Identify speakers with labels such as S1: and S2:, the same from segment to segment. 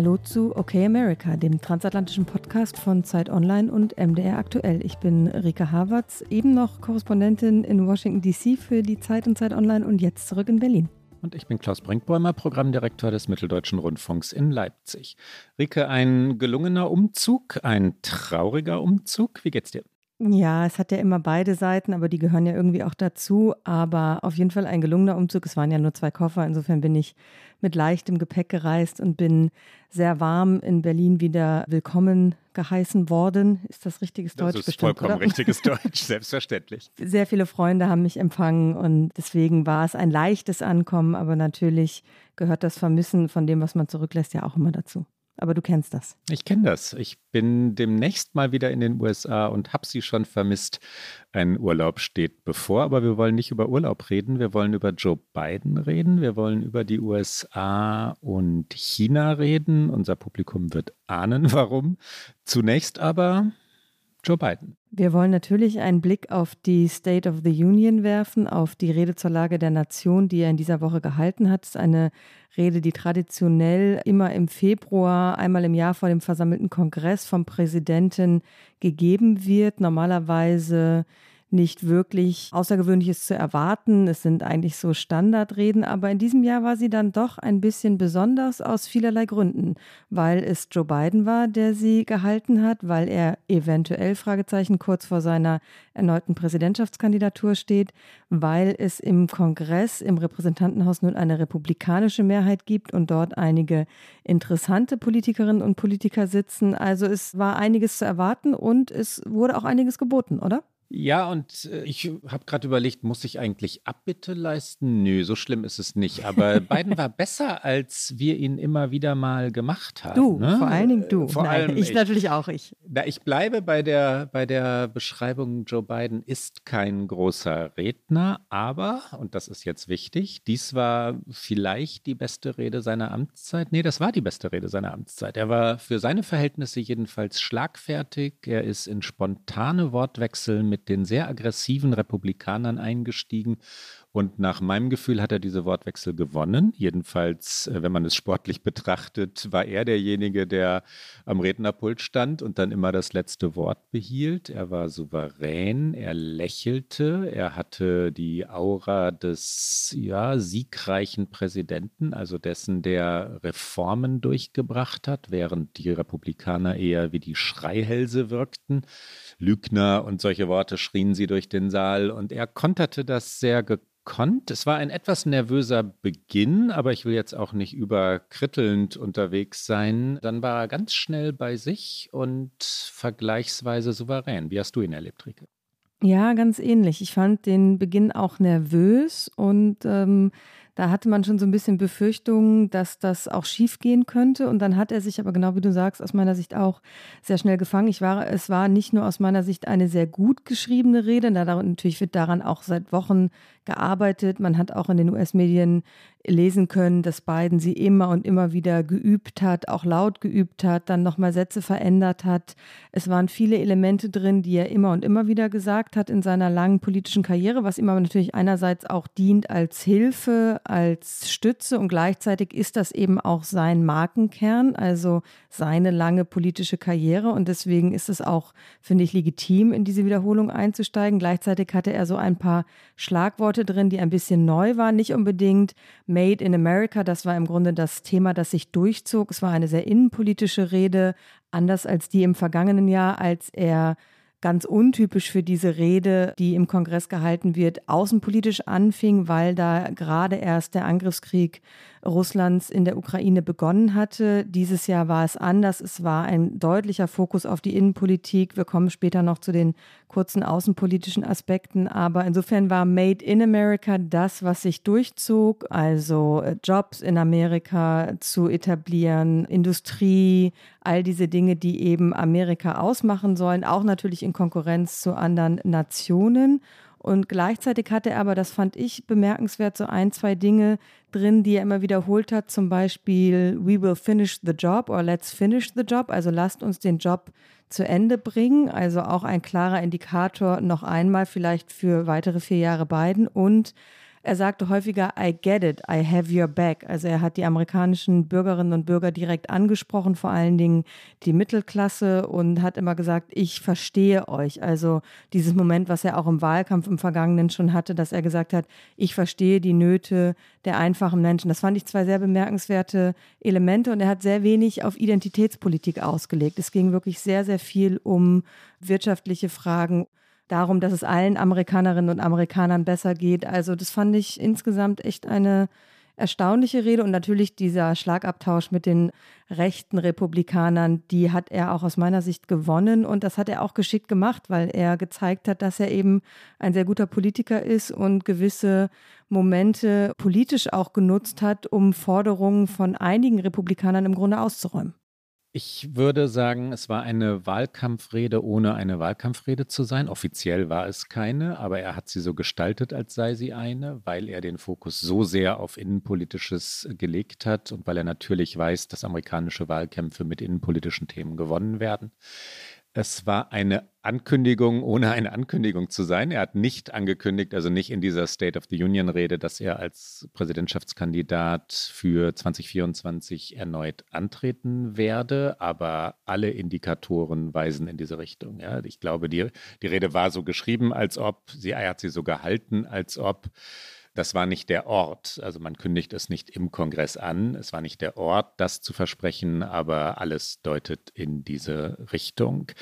S1: Hallo zu Okay America, dem transatlantischen Podcast von Zeit Online und MDR Aktuell. Ich bin Rika Havertz, eben noch Korrespondentin in Washington DC für die Zeit und Zeit Online und jetzt zurück in Berlin.
S2: Und ich bin Klaus Brinkbäumer, Programmdirektor des Mitteldeutschen Rundfunks in Leipzig. Rike, ein gelungener Umzug, ein trauriger Umzug. Wie geht's dir?
S1: Ja, es hat ja immer beide Seiten, aber die gehören ja irgendwie auch dazu. Aber auf jeden Fall ein gelungener Umzug. Es waren ja nur zwei Koffer. Insofern bin ich mit leichtem Gepäck gereist und bin sehr warm in Berlin wieder willkommen geheißen worden. Ist das richtiges Deutsch?
S2: Das ist
S1: bestimmt,
S2: vollkommen
S1: oder?
S2: richtiges Deutsch, selbstverständlich.
S1: Sehr viele Freunde haben mich empfangen und deswegen war es ein leichtes Ankommen. Aber natürlich gehört das Vermissen von dem, was man zurücklässt, ja auch immer dazu. Aber du kennst das.
S2: Ich kenne das. Ich bin demnächst mal wieder in den USA und habe sie schon vermisst. Ein Urlaub steht bevor, aber wir wollen nicht über Urlaub reden. Wir wollen über Joe Biden reden. Wir wollen über die USA und China reden. Unser Publikum wird ahnen, warum. Zunächst aber Joe Biden.
S1: Wir wollen natürlich einen Blick auf die State of the Union werfen, auf die Rede zur Lage der Nation, die er in dieser Woche gehalten hat. Es ist eine Rede, die traditionell immer im Februar, einmal im Jahr vor dem versammelten Kongress vom Präsidenten gegeben wird. Normalerweise nicht wirklich Außergewöhnliches zu erwarten. Es sind eigentlich so Standardreden, aber in diesem Jahr war sie dann doch ein bisschen besonders aus vielerlei Gründen, weil es Joe Biden war, der sie gehalten hat, weil er eventuell Fragezeichen kurz vor seiner erneuten Präsidentschaftskandidatur steht, weil es im Kongress, im Repräsentantenhaus nun eine republikanische Mehrheit gibt und dort einige interessante Politikerinnen und Politiker sitzen. Also es war einiges zu erwarten und es wurde auch einiges geboten, oder?
S2: Ja, und äh, ich habe gerade überlegt, muss ich eigentlich Abbitte leisten? Nö, so schlimm ist es nicht. Aber Biden war besser, als wir ihn immer wieder mal gemacht haben.
S1: Du,
S2: ne?
S1: vor allen Dingen du.
S2: Vor
S1: Nein,
S2: allem
S1: ich, natürlich auch ich.
S2: Na, ich bleibe bei der, bei der Beschreibung, Joe Biden ist kein großer Redner, aber, und das ist jetzt wichtig, dies war vielleicht die beste Rede seiner Amtszeit. Nee, das war die beste Rede seiner Amtszeit. Er war für seine Verhältnisse jedenfalls schlagfertig. Er ist in spontane Wortwechsel mit den sehr aggressiven Republikanern eingestiegen und nach meinem Gefühl hat er diese Wortwechsel gewonnen. Jedenfalls, äh, wenn man es sportlich betrachtet, war er derjenige, der am Rednerpult stand und dann immer das letzte Wort behielt. Er war souverän, er lächelte, er hatte die Aura des ja, siegreichen Präsidenten, also dessen, der Reformen durchgebracht hat, während die Republikaner eher wie die Schreihälse wirkten. Lügner und solche Worte schrien sie durch den Saal und er konterte das sehr gekonnt Es war ein etwas nervöser Beginn, aber ich will jetzt auch nicht überkrittelnd unterwegs sein. Dann war er ganz schnell bei sich und vergleichsweise souverän. Wie hast du ihn erlebt, Rike?
S1: Ja, ganz ähnlich. Ich fand den Beginn auch nervös und ähm, da hatte man schon so ein bisschen Befürchtungen, dass das auch schief gehen könnte. Und dann hat er sich aber genau wie du sagst, aus meiner Sicht auch sehr schnell gefangen. Ich war, es war nicht nur aus meiner Sicht eine sehr gut geschriebene Rede. Natürlich wird daran auch seit Wochen gearbeitet. Man hat auch in den US-Medien lesen können, dass Biden sie immer und immer wieder geübt hat, auch laut geübt hat, dann nochmal Sätze verändert hat. Es waren viele Elemente drin, die er immer und immer wieder gesagt hat in seiner langen politischen Karriere, was ihm aber natürlich einerseits auch dient als Hilfe, als Stütze und gleichzeitig ist das eben auch sein Markenkern, also seine lange politische Karriere und deswegen ist es auch, finde ich, legitim, in diese Wiederholung einzusteigen. Gleichzeitig hatte er so ein paar Schlagworte drin, die ein bisschen neu waren, nicht unbedingt Made in America, das war im Grunde das Thema, das sich durchzog. Es war eine sehr innenpolitische Rede, anders als die im vergangenen Jahr, als er ganz untypisch für diese Rede, die im Kongress gehalten wird, außenpolitisch anfing, weil da gerade erst der Angriffskrieg Russlands in der Ukraine begonnen hatte. Dieses Jahr war es anders. Es war ein deutlicher Fokus auf die Innenpolitik. Wir kommen später noch zu den kurzen außenpolitischen Aspekten. Aber insofern war Made in America das, was sich durchzog. Also äh, Jobs in Amerika zu etablieren, Industrie, all diese Dinge, die eben Amerika ausmachen sollen, auch natürlich in Konkurrenz zu anderen Nationen. Und gleichzeitig hatte er aber, das fand ich bemerkenswert, so ein, zwei Dinge drin, die er immer wiederholt hat. Zum Beispiel, we will finish the job or let's finish the job. Also lasst uns den Job zu Ende bringen. Also auch ein klarer Indikator noch einmal vielleicht für weitere vier Jahre Biden. Und er sagte häufiger, I get it, I have your back. Also er hat die amerikanischen Bürgerinnen und Bürger direkt angesprochen, vor allen Dingen die Mittelklasse und hat immer gesagt, ich verstehe euch. Also dieses Moment, was er auch im Wahlkampf im Vergangenen schon hatte, dass er gesagt hat, ich verstehe die Nöte der einfachen Menschen. Das fand ich zwei sehr bemerkenswerte Elemente und er hat sehr wenig auf Identitätspolitik ausgelegt. Es ging wirklich sehr, sehr viel um wirtschaftliche Fragen darum, dass es allen Amerikanerinnen und Amerikanern besser geht. Also das fand ich insgesamt echt eine erstaunliche Rede und natürlich dieser Schlagabtausch mit den rechten Republikanern, die hat er auch aus meiner Sicht gewonnen und das hat er auch geschickt gemacht, weil er gezeigt hat, dass er eben ein sehr guter Politiker ist und gewisse Momente politisch auch genutzt hat, um Forderungen von einigen Republikanern im Grunde auszuräumen.
S2: Ich würde sagen, es war eine Wahlkampfrede, ohne eine Wahlkampfrede zu sein. Offiziell war es keine, aber er hat sie so gestaltet, als sei sie eine, weil er den Fokus so sehr auf Innenpolitisches gelegt hat und weil er natürlich weiß, dass amerikanische Wahlkämpfe mit innenpolitischen Themen gewonnen werden. Es war eine Ankündigung, ohne eine Ankündigung zu sein. Er hat nicht angekündigt, also nicht in dieser State of the Union-Rede, dass er als Präsidentschaftskandidat für 2024 erneut antreten werde, aber alle Indikatoren weisen in diese Richtung. Ja. Ich glaube, die, die Rede war so geschrieben, als ob, sie, er hat sie so gehalten, als ob das war nicht der Ort. Also man kündigt es nicht im Kongress an. Es war nicht der Ort, das zu versprechen, aber alles deutet in diese Richtung.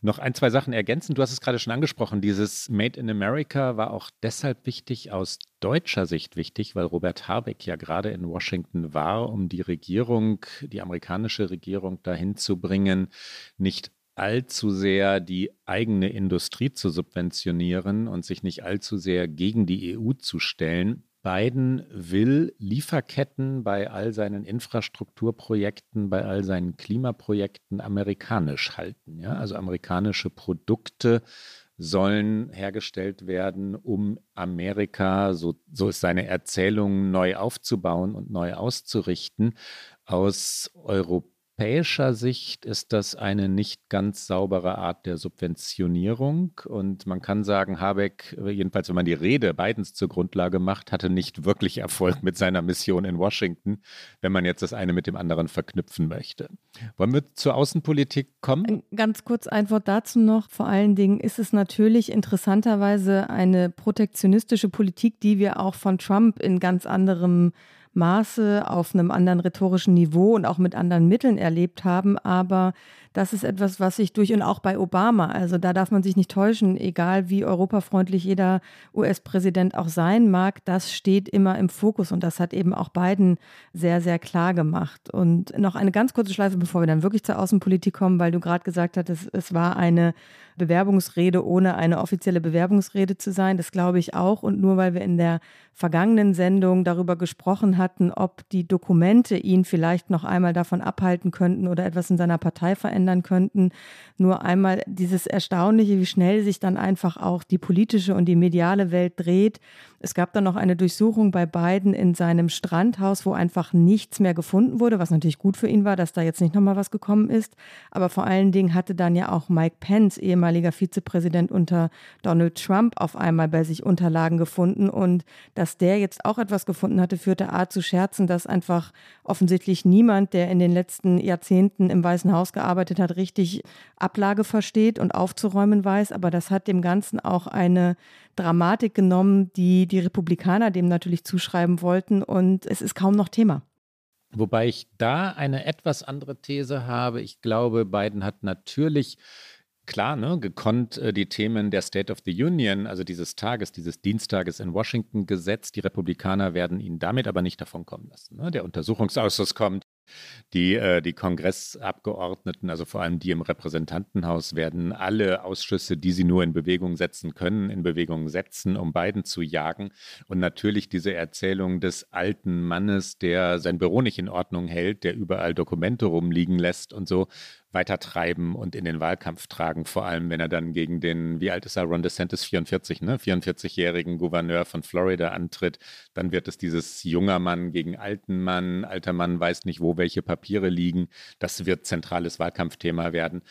S2: Noch ein, zwei Sachen ergänzen. Du hast es gerade schon angesprochen. Dieses Made in America war auch deshalb wichtig, aus deutscher Sicht wichtig, weil Robert Habeck ja gerade in Washington war, um die Regierung, die amerikanische Regierung dahin zu bringen, nicht allzu sehr die eigene Industrie zu subventionieren und sich nicht allzu sehr gegen die EU zu stellen. Biden will Lieferketten bei all seinen Infrastrukturprojekten, bei all seinen Klimaprojekten amerikanisch halten. Ja? Also amerikanische Produkte sollen hergestellt werden, um Amerika, so, so ist seine Erzählung, neu aufzubauen und neu auszurichten. Aus europäischen europäischer Sicht ist das eine nicht ganz saubere Art der Subventionierung. Und man kann sagen, Habeck, jedenfalls wenn man die Rede Bidens zur Grundlage macht, hatte nicht wirklich Erfolg mit seiner Mission in Washington, wenn man jetzt das eine mit dem anderen verknüpfen möchte. Wollen wir zur Außenpolitik kommen?
S1: Ganz kurz ein Wort dazu noch. Vor allen Dingen ist es natürlich interessanterweise eine protektionistische Politik, die wir auch von Trump in ganz anderem Maße auf einem anderen rhetorischen Niveau und auch mit anderen Mitteln erlebt haben. Aber das ist etwas, was sich durch und auch bei Obama, also da darf man sich nicht täuschen, egal wie europafreundlich jeder US-Präsident auch sein mag, das steht immer im Fokus und das hat eben auch Biden sehr, sehr klar gemacht. Und noch eine ganz kurze Schleife, bevor wir dann wirklich zur Außenpolitik kommen, weil du gerade gesagt hattest, es war eine Bewerbungsrede, ohne eine offizielle Bewerbungsrede zu sein. Das glaube ich auch. Und nur weil wir in der vergangenen Sendung darüber gesprochen hatten, ob die Dokumente ihn vielleicht noch einmal davon abhalten könnten oder etwas in seiner Partei verändern könnten, nur einmal dieses Erstaunliche, wie schnell sich dann einfach auch die politische und die mediale Welt dreht. Es gab dann noch eine Durchsuchung bei Biden in seinem Strandhaus, wo einfach nichts mehr gefunden wurde, was natürlich gut für ihn war, dass da jetzt nicht nochmal was gekommen ist. Aber vor allen Dingen hatte dann ja auch Mike Pence, ehemaliger Vizepräsident unter Donald Trump, auf einmal bei sich Unterlagen gefunden. Und dass der jetzt auch etwas gefunden hatte, führte A zu Scherzen, dass einfach offensichtlich niemand, der in den letzten Jahrzehnten im Weißen Haus gearbeitet hat, richtig Ablage versteht und aufzuräumen weiß. Aber das hat dem Ganzen auch eine Dramatik genommen, die die Republikaner dem natürlich zuschreiben wollten und es ist kaum noch Thema.
S2: Wobei ich da eine etwas andere These habe. Ich glaube, Biden hat natürlich klar, ne, gekonnt äh, die Themen der State of the Union, also dieses Tages, dieses Dienstages in Washington gesetzt. Die Republikaner werden ihn damit aber nicht davon kommen lassen. Ne? Der Untersuchungsausschuss kommt, die, äh, die Kongressabgeordneten, also vor allem die im Repräsentantenhaus, werden alle Ausschüsse, die sie nur in Bewegung setzen können, in Bewegung setzen, um Biden zu jagen. Und natürlich diese Erzählung des alten Mannes, der sein Büro nicht in Ordnung hält, der überall Dokumente rumliegen lässt und so, weiter treiben und in den Wahlkampf tragen, vor allem wenn er dann gegen den, wie alt ist er, Ron DeSantis, 44, ne, 44-jährigen Gouverneur von Florida antritt, dann wird es dieses junger Mann gegen alten Mann, alter Mann weiß nicht, wo welche Papiere liegen. Das wird zentrales Wahlkampfthema werden.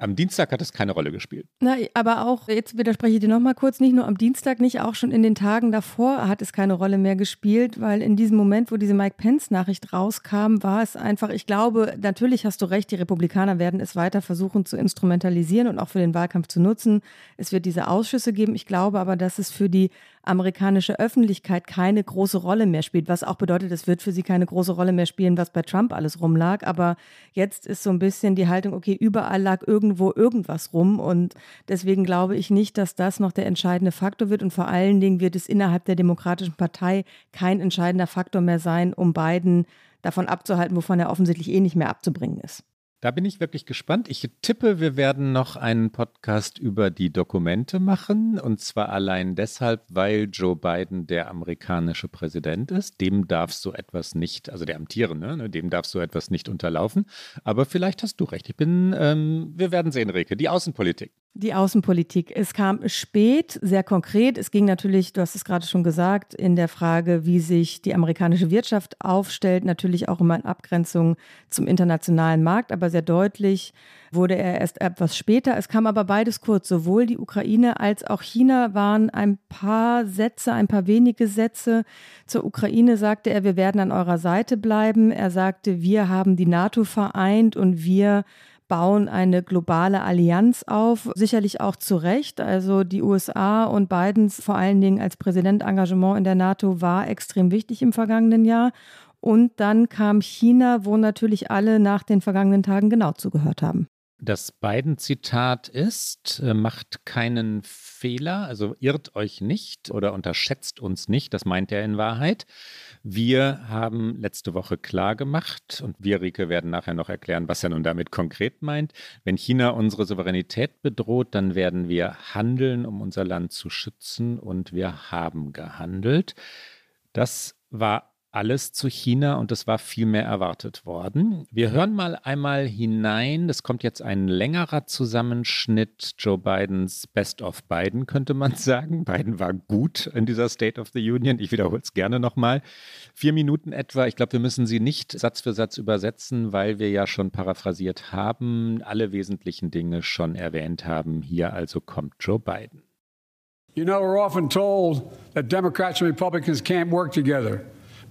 S2: Am Dienstag hat es keine Rolle gespielt.
S1: Na, aber auch, jetzt widerspreche ich dir nochmal kurz, nicht nur am Dienstag, nicht auch schon in den Tagen davor hat es keine Rolle mehr gespielt, weil in diesem Moment, wo diese Mike Pence-Nachricht rauskam, war es einfach, ich glaube, natürlich hast du recht, die Republikaner werden es weiter versuchen zu instrumentalisieren und auch für den Wahlkampf zu nutzen. Es wird diese Ausschüsse geben. Ich glaube aber, dass es für die amerikanische Öffentlichkeit keine große Rolle mehr spielt, was auch bedeutet, es wird für sie keine große Rolle mehr spielen, was bei Trump alles rumlag. Aber jetzt ist so ein bisschen die Haltung, okay, überall lag irgendwo irgendwas rum und deswegen glaube ich nicht, dass das noch der entscheidende Faktor wird und vor allen Dingen wird es innerhalb der Demokratischen Partei kein entscheidender Faktor mehr sein, um Biden davon abzuhalten, wovon er offensichtlich eh nicht mehr abzubringen ist.
S2: Da bin ich wirklich gespannt. Ich tippe, wir werden noch einen Podcast über die Dokumente machen. Und zwar allein deshalb, weil Joe Biden der amerikanische Präsident ist. Dem darf so etwas nicht, also der amtierende, ne, dem darf so etwas nicht unterlaufen. Aber vielleicht hast du recht. Ich bin, ähm, wir werden sehen, Reke, die Außenpolitik.
S1: Die Außenpolitik. Es kam spät, sehr konkret. Es ging natürlich, du hast es gerade schon gesagt, in der Frage, wie sich die amerikanische Wirtschaft aufstellt, natürlich auch immer in Abgrenzung zum internationalen Markt, aber sehr deutlich wurde er erst etwas später. Es kam aber beides kurz. Sowohl die Ukraine als auch China waren ein paar Sätze, ein paar wenige Sätze. Zur Ukraine sagte er, wir werden an eurer Seite bleiben. Er sagte, wir haben die NATO vereint und wir bauen eine globale Allianz auf, sicherlich auch zu Recht. Also die USA und Bidens vor allen Dingen als Präsident Engagement in der NATO war extrem wichtig im vergangenen Jahr. Und dann kam China, wo natürlich alle nach den vergangenen Tagen genau zugehört haben.
S2: Das Biden-Zitat ist, äh, macht keinen Fehler, also irrt euch nicht oder unterschätzt uns nicht, das meint er in Wahrheit. Wir haben letzte Woche klar gemacht und wir, Rike, werden nachher noch erklären, was er nun damit konkret meint. Wenn China unsere Souveränität bedroht, dann werden wir handeln, um unser Land zu schützen und wir haben gehandelt. Das war alles zu China und es war viel mehr erwartet worden. Wir hören mal einmal hinein. Es kommt jetzt ein längerer Zusammenschnitt Joe Bidens Best of Biden, könnte man sagen. Biden war gut in dieser State of the Union. Ich wiederhole es gerne nochmal. Vier Minuten etwa. Ich glaube, wir müssen sie nicht Satz für Satz übersetzen, weil wir ja schon paraphrasiert haben, alle wesentlichen Dinge schon erwähnt haben. Hier also kommt Joe Biden.
S3: You know, we're often told that Democrats and Republicans can't work together.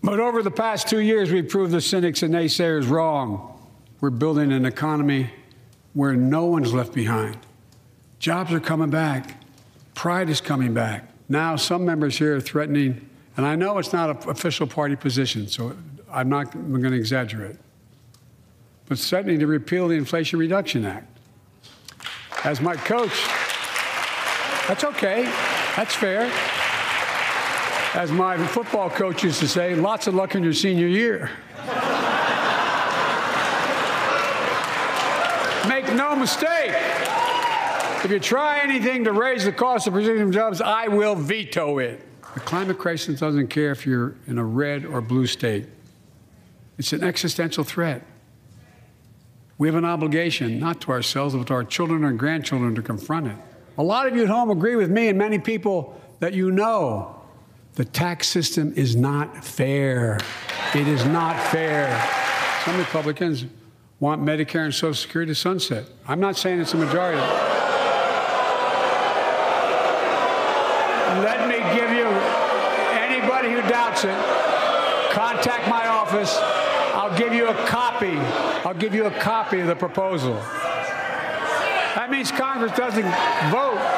S3: But over the past two years, we've proved the cynics and naysayers wrong. We're building an economy where no one's left behind. Jobs are coming back. Pride is coming back. Now, some members here are threatening, and I know it's not an official party position, so I'm not going to exaggerate, but threatening to repeal the Inflation Reduction Act. As my coach, that's okay, that's fair as my football coach used to say, lots of luck in your senior year. Make no mistake. If you try anything to raise the cost of producing jobs, I will veto it. The climate crisis doesn't care if you're in a red or blue state. It's an existential threat. We have an obligation, not to ourselves, but to our children and grandchildren, to confront it. A lot of you at home agree with me and many people that you know the tax system is not fair. It is not fair. Some Republicans want Medicare and Social Security to sunset. I'm not saying it's a majority. Let me give you anybody who doubts it, contact my office. I'll give you a copy. I'll give you a copy of the proposal. That means Congress doesn't vote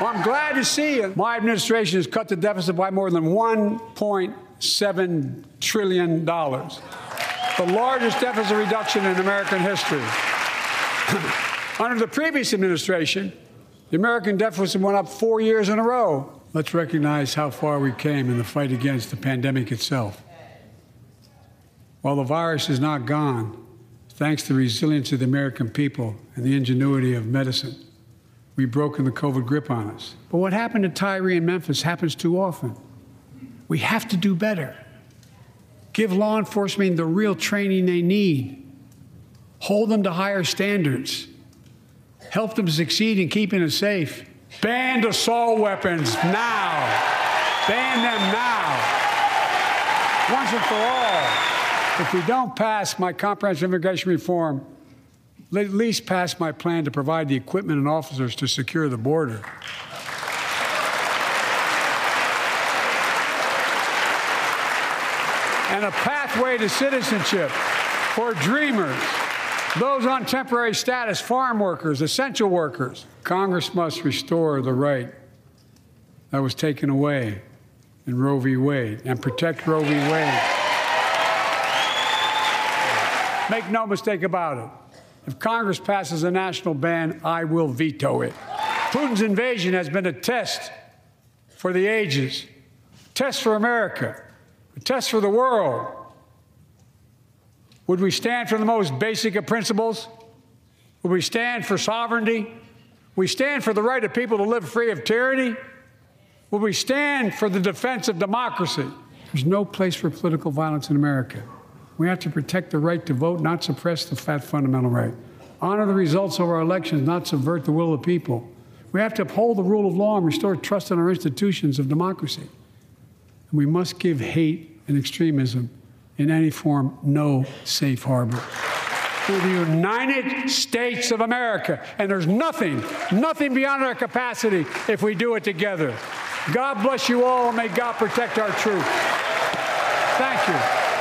S3: well, I'm glad to see you. My administration has cut the deficit by more than $1.7 trillion, the largest deficit reduction in American history. Under the previous administration, the American deficit went up four years in a row. Let's recognize how far we came in the fight against the pandemic itself. While the virus is not gone, thanks to the resilience of the American people and the ingenuity of medicine, we've broken the COVID grip on us. But what happened to Tyree and Memphis happens too often. We have to do better. Give law enforcement the real training they need. hold them to higher standards, help them succeed in keeping us safe. Ban assault weapons now. Ban them now. Once and for all. If we don't pass my comprehensive immigration reform, at least pass my plan to provide the equipment and officers to secure the border. And a pathway to citizenship for dreamers, those on temporary status, farm workers, essential workers. Congress must restore the right that was taken away in Roe v. Wade and protect Roe v. Wade. Make no mistake about it. If Congress passes a national ban, I will veto it. Putin's invasion has been a test for the ages, a test for America, a test for the world. Would we stand for the most basic of principles? Would we stand for sovereignty? We stand for the right of people to live free of tyranny? Will we stand for the defense of democracy? There's no place for political violence in America. We have to protect the right to vote, not suppress the fat fundamental right. Honor the results of our elections, not subvert the will of the people. We have to uphold the rule of law and restore trust in our institutions of democracy. And we must give hate and extremism in any form no safe harbor. We're the United States of America, and there's nothing, nothing beyond our capacity if we do it together. God bless you all, and may God protect our troops. Thank you.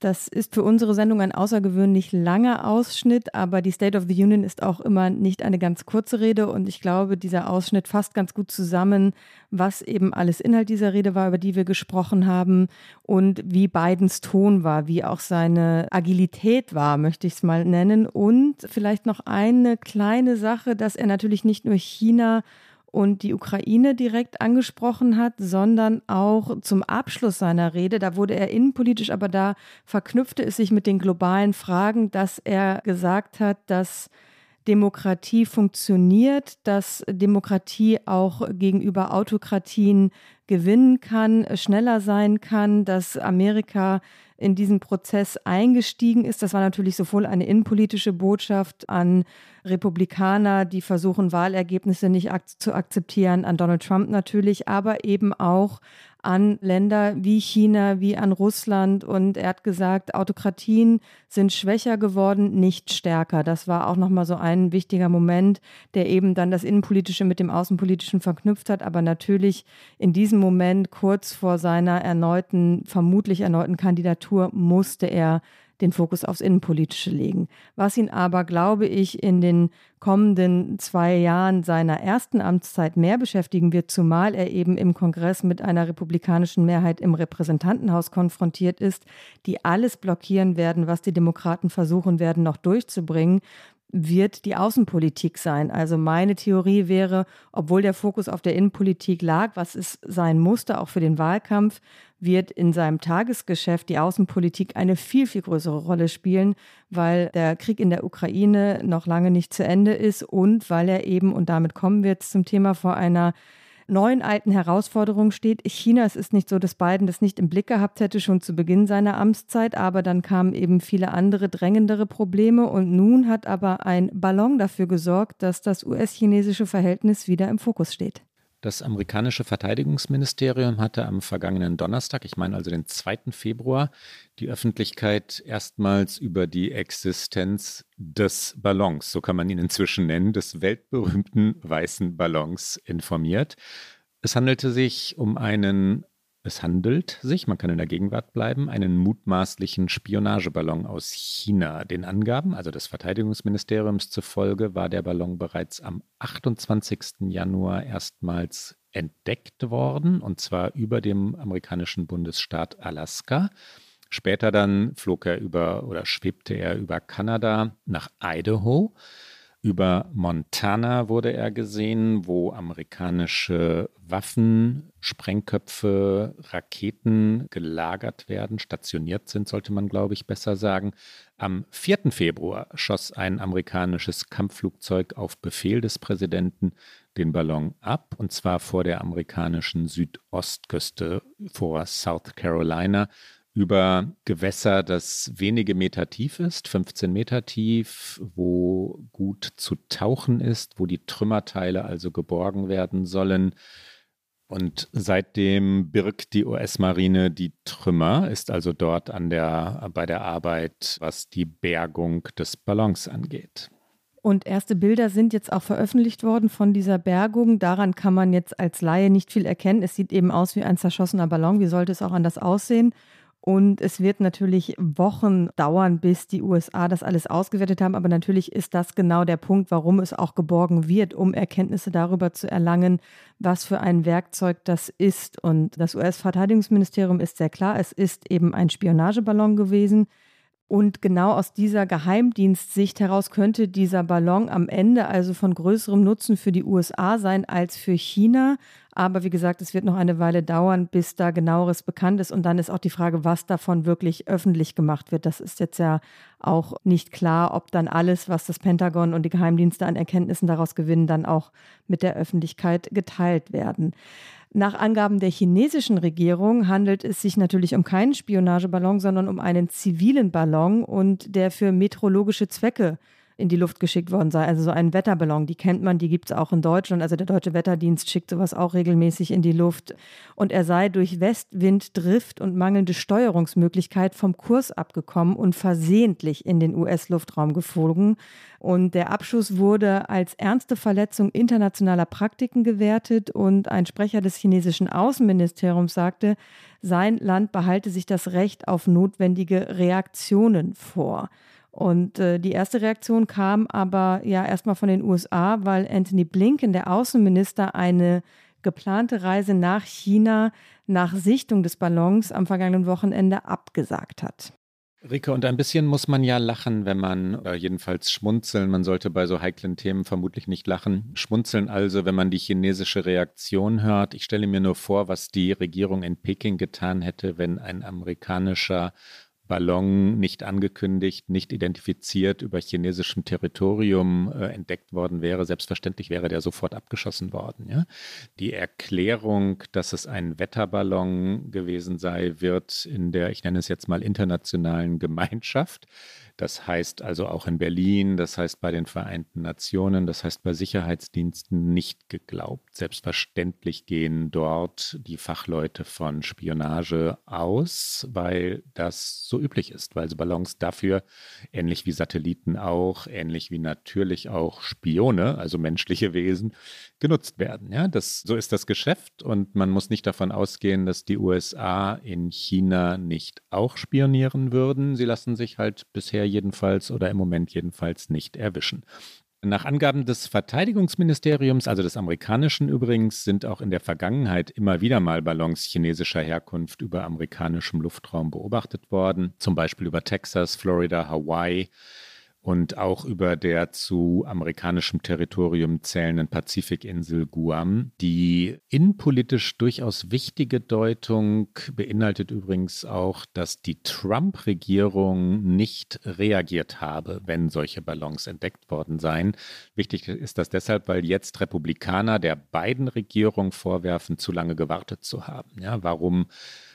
S1: Das ist für unsere Sendung ein außergewöhnlich langer Ausschnitt, aber die State of the Union ist auch immer nicht eine ganz kurze Rede und ich glaube, dieser Ausschnitt fasst ganz gut zusammen, was eben alles Inhalt dieser Rede war, über die wir gesprochen haben und wie Bidens Ton war, wie auch seine Agilität war, möchte ich es mal nennen. Und vielleicht noch eine kleine Sache, dass er natürlich nicht nur China und die Ukraine direkt angesprochen hat, sondern auch zum Abschluss seiner Rede. Da wurde er innenpolitisch, aber da verknüpfte es sich mit den globalen Fragen, dass er gesagt hat, dass Demokratie funktioniert, dass Demokratie auch gegenüber Autokratien gewinnen kann, schneller sein kann, dass Amerika in diesen Prozess eingestiegen ist. Das war natürlich sowohl eine innenpolitische Botschaft an Republikaner, die versuchen, Wahlergebnisse nicht ak zu akzeptieren, an Donald Trump natürlich, aber eben auch an Länder wie China, wie an Russland. Und er hat gesagt, Autokratien sind schwächer geworden, nicht stärker. Das war auch nochmal so ein wichtiger Moment, der eben dann das Innenpolitische mit dem Außenpolitischen verknüpft hat. Aber natürlich in diesem Moment, kurz vor seiner erneuten, vermutlich erneuten Kandidatur, musste er den Fokus aufs Innenpolitische legen. Was ihn aber, glaube ich, in den kommenden zwei Jahren seiner ersten Amtszeit mehr beschäftigen wird, zumal er eben im Kongress mit einer republikanischen Mehrheit im Repräsentantenhaus konfrontiert ist, die alles blockieren werden, was die Demokraten versuchen werden, noch durchzubringen wird die Außenpolitik sein. Also meine Theorie wäre, obwohl der Fokus auf der Innenpolitik lag, was es sein musste, auch für den Wahlkampf, wird in seinem Tagesgeschäft die Außenpolitik eine viel, viel größere Rolle spielen, weil der Krieg in der Ukraine noch lange nicht zu Ende ist und weil er eben, und damit kommen wir jetzt zum Thema, vor einer neuen alten Herausforderungen steht. China, es ist nicht so, dass Biden das nicht im Blick gehabt hätte, schon zu Beginn seiner Amtszeit, aber dann kamen eben viele andere drängendere Probleme und nun hat aber ein Ballon dafür gesorgt, dass das US-chinesische Verhältnis wieder im Fokus steht.
S2: Das amerikanische Verteidigungsministerium hatte am vergangenen Donnerstag, ich meine also den 2. Februar, die Öffentlichkeit erstmals über die Existenz des Ballons, so kann man ihn inzwischen nennen, des weltberühmten weißen Ballons informiert. Es handelte sich um einen es handelt sich, man kann in der Gegenwart bleiben, einen mutmaßlichen Spionageballon aus China. Den Angaben, also des Verteidigungsministeriums zufolge, war der Ballon bereits am 28. Januar erstmals entdeckt worden, und zwar über dem amerikanischen Bundesstaat Alaska. Später dann flog er über oder schwebte er über Kanada nach Idaho. Über Montana wurde er gesehen, wo amerikanische Waffen, Sprengköpfe, Raketen gelagert werden, stationiert sind, sollte man, glaube ich, besser sagen. Am 4. Februar schoss ein amerikanisches Kampfflugzeug auf Befehl des Präsidenten den Ballon ab, und zwar vor der amerikanischen Südostküste, vor South Carolina, über Gewässer, das wenige Meter tief ist, 15 Meter tief, wo gut zu tauchen ist, wo die Trümmerteile also geborgen werden sollen. Und seitdem birgt die US-Marine die Trümmer, ist also dort an der, bei der Arbeit, was die Bergung des Ballons angeht.
S1: Und erste Bilder sind jetzt auch veröffentlicht worden von dieser Bergung. Daran kann man jetzt als Laie nicht viel erkennen. Es sieht eben aus wie ein zerschossener Ballon. Wie sollte es auch anders aussehen? Und es wird natürlich Wochen dauern, bis die USA das alles ausgewertet haben. Aber natürlich ist das genau der Punkt, warum es auch geborgen wird, um Erkenntnisse darüber zu erlangen, was für ein Werkzeug das ist. Und das US-Verteidigungsministerium ist sehr klar, es ist eben ein Spionageballon gewesen. Und genau aus dieser Geheimdienstsicht heraus könnte dieser Ballon am Ende also von größerem Nutzen für die USA sein als für China. Aber wie gesagt, es wird noch eine Weile dauern, bis da genaueres bekannt ist. Und dann ist auch die Frage, was davon wirklich öffentlich gemacht wird. Das ist jetzt ja auch nicht klar, ob dann alles, was das Pentagon und die Geheimdienste an Erkenntnissen daraus gewinnen, dann auch mit der Öffentlichkeit geteilt werden. Nach Angaben der chinesischen Regierung handelt es sich natürlich um keinen Spionageballon, sondern um einen zivilen Ballon und der für meteorologische Zwecke in die Luft geschickt worden sei. Also so ein Wetterballon, die kennt man, die gibt es auch in Deutschland. Also der Deutsche Wetterdienst schickt sowas auch regelmäßig in die Luft. Und er sei durch Westwind, Drift und mangelnde Steuerungsmöglichkeit vom Kurs abgekommen und versehentlich in den US-Luftraum geflogen. Und der Abschuss wurde als ernste Verletzung internationaler Praktiken gewertet. Und ein Sprecher des chinesischen Außenministeriums sagte, sein Land behalte sich das Recht auf notwendige Reaktionen vor. Und äh, die erste Reaktion kam aber ja erstmal von den USA, weil Anthony Blinken, der Außenminister, eine geplante Reise nach China nach Sichtung des Ballons am vergangenen Wochenende abgesagt hat.
S2: Rike, und ein bisschen muss man ja lachen, wenn man, oder jedenfalls schmunzeln, man sollte bei so heiklen Themen vermutlich nicht lachen. Schmunzeln also, wenn man die chinesische Reaktion hört. Ich stelle mir nur vor, was die Regierung in Peking getan hätte, wenn ein amerikanischer Ballon nicht angekündigt, nicht identifiziert über chinesischem Territorium äh, entdeckt worden wäre. Selbstverständlich wäre der sofort abgeschossen worden. Ja? Die Erklärung, dass es ein Wetterballon gewesen sei, wird in der, ich nenne es jetzt mal, internationalen Gemeinschaft das heißt also auch in Berlin, das heißt bei den Vereinten Nationen, das heißt bei Sicherheitsdiensten nicht geglaubt. Selbstverständlich gehen dort die Fachleute von Spionage aus, weil das so üblich ist, weil Ballons dafür, ähnlich wie Satelliten auch, ähnlich wie natürlich auch Spione, also menschliche Wesen, genutzt werden. Ja, das, so ist das Geschäft und man muss nicht davon ausgehen, dass die USA in China nicht auch spionieren würden. Sie lassen sich halt bisher jedenfalls oder im Moment jedenfalls nicht erwischen. Nach Angaben des Verteidigungsministeriums, also des amerikanischen übrigens, sind auch in der Vergangenheit immer wieder mal Ballons chinesischer Herkunft über amerikanischem Luftraum beobachtet worden, zum Beispiel über Texas, Florida, Hawaii und auch über der zu amerikanischem Territorium zählenden Pazifikinsel Guam. Die innenpolitisch durchaus wichtige Deutung beinhaltet übrigens auch, dass die Trump-Regierung nicht reagiert habe, wenn solche Ballons entdeckt worden seien. Wichtig ist das deshalb, weil jetzt Republikaner der beiden Regierung vorwerfen, zu lange gewartet zu haben. Ja, warum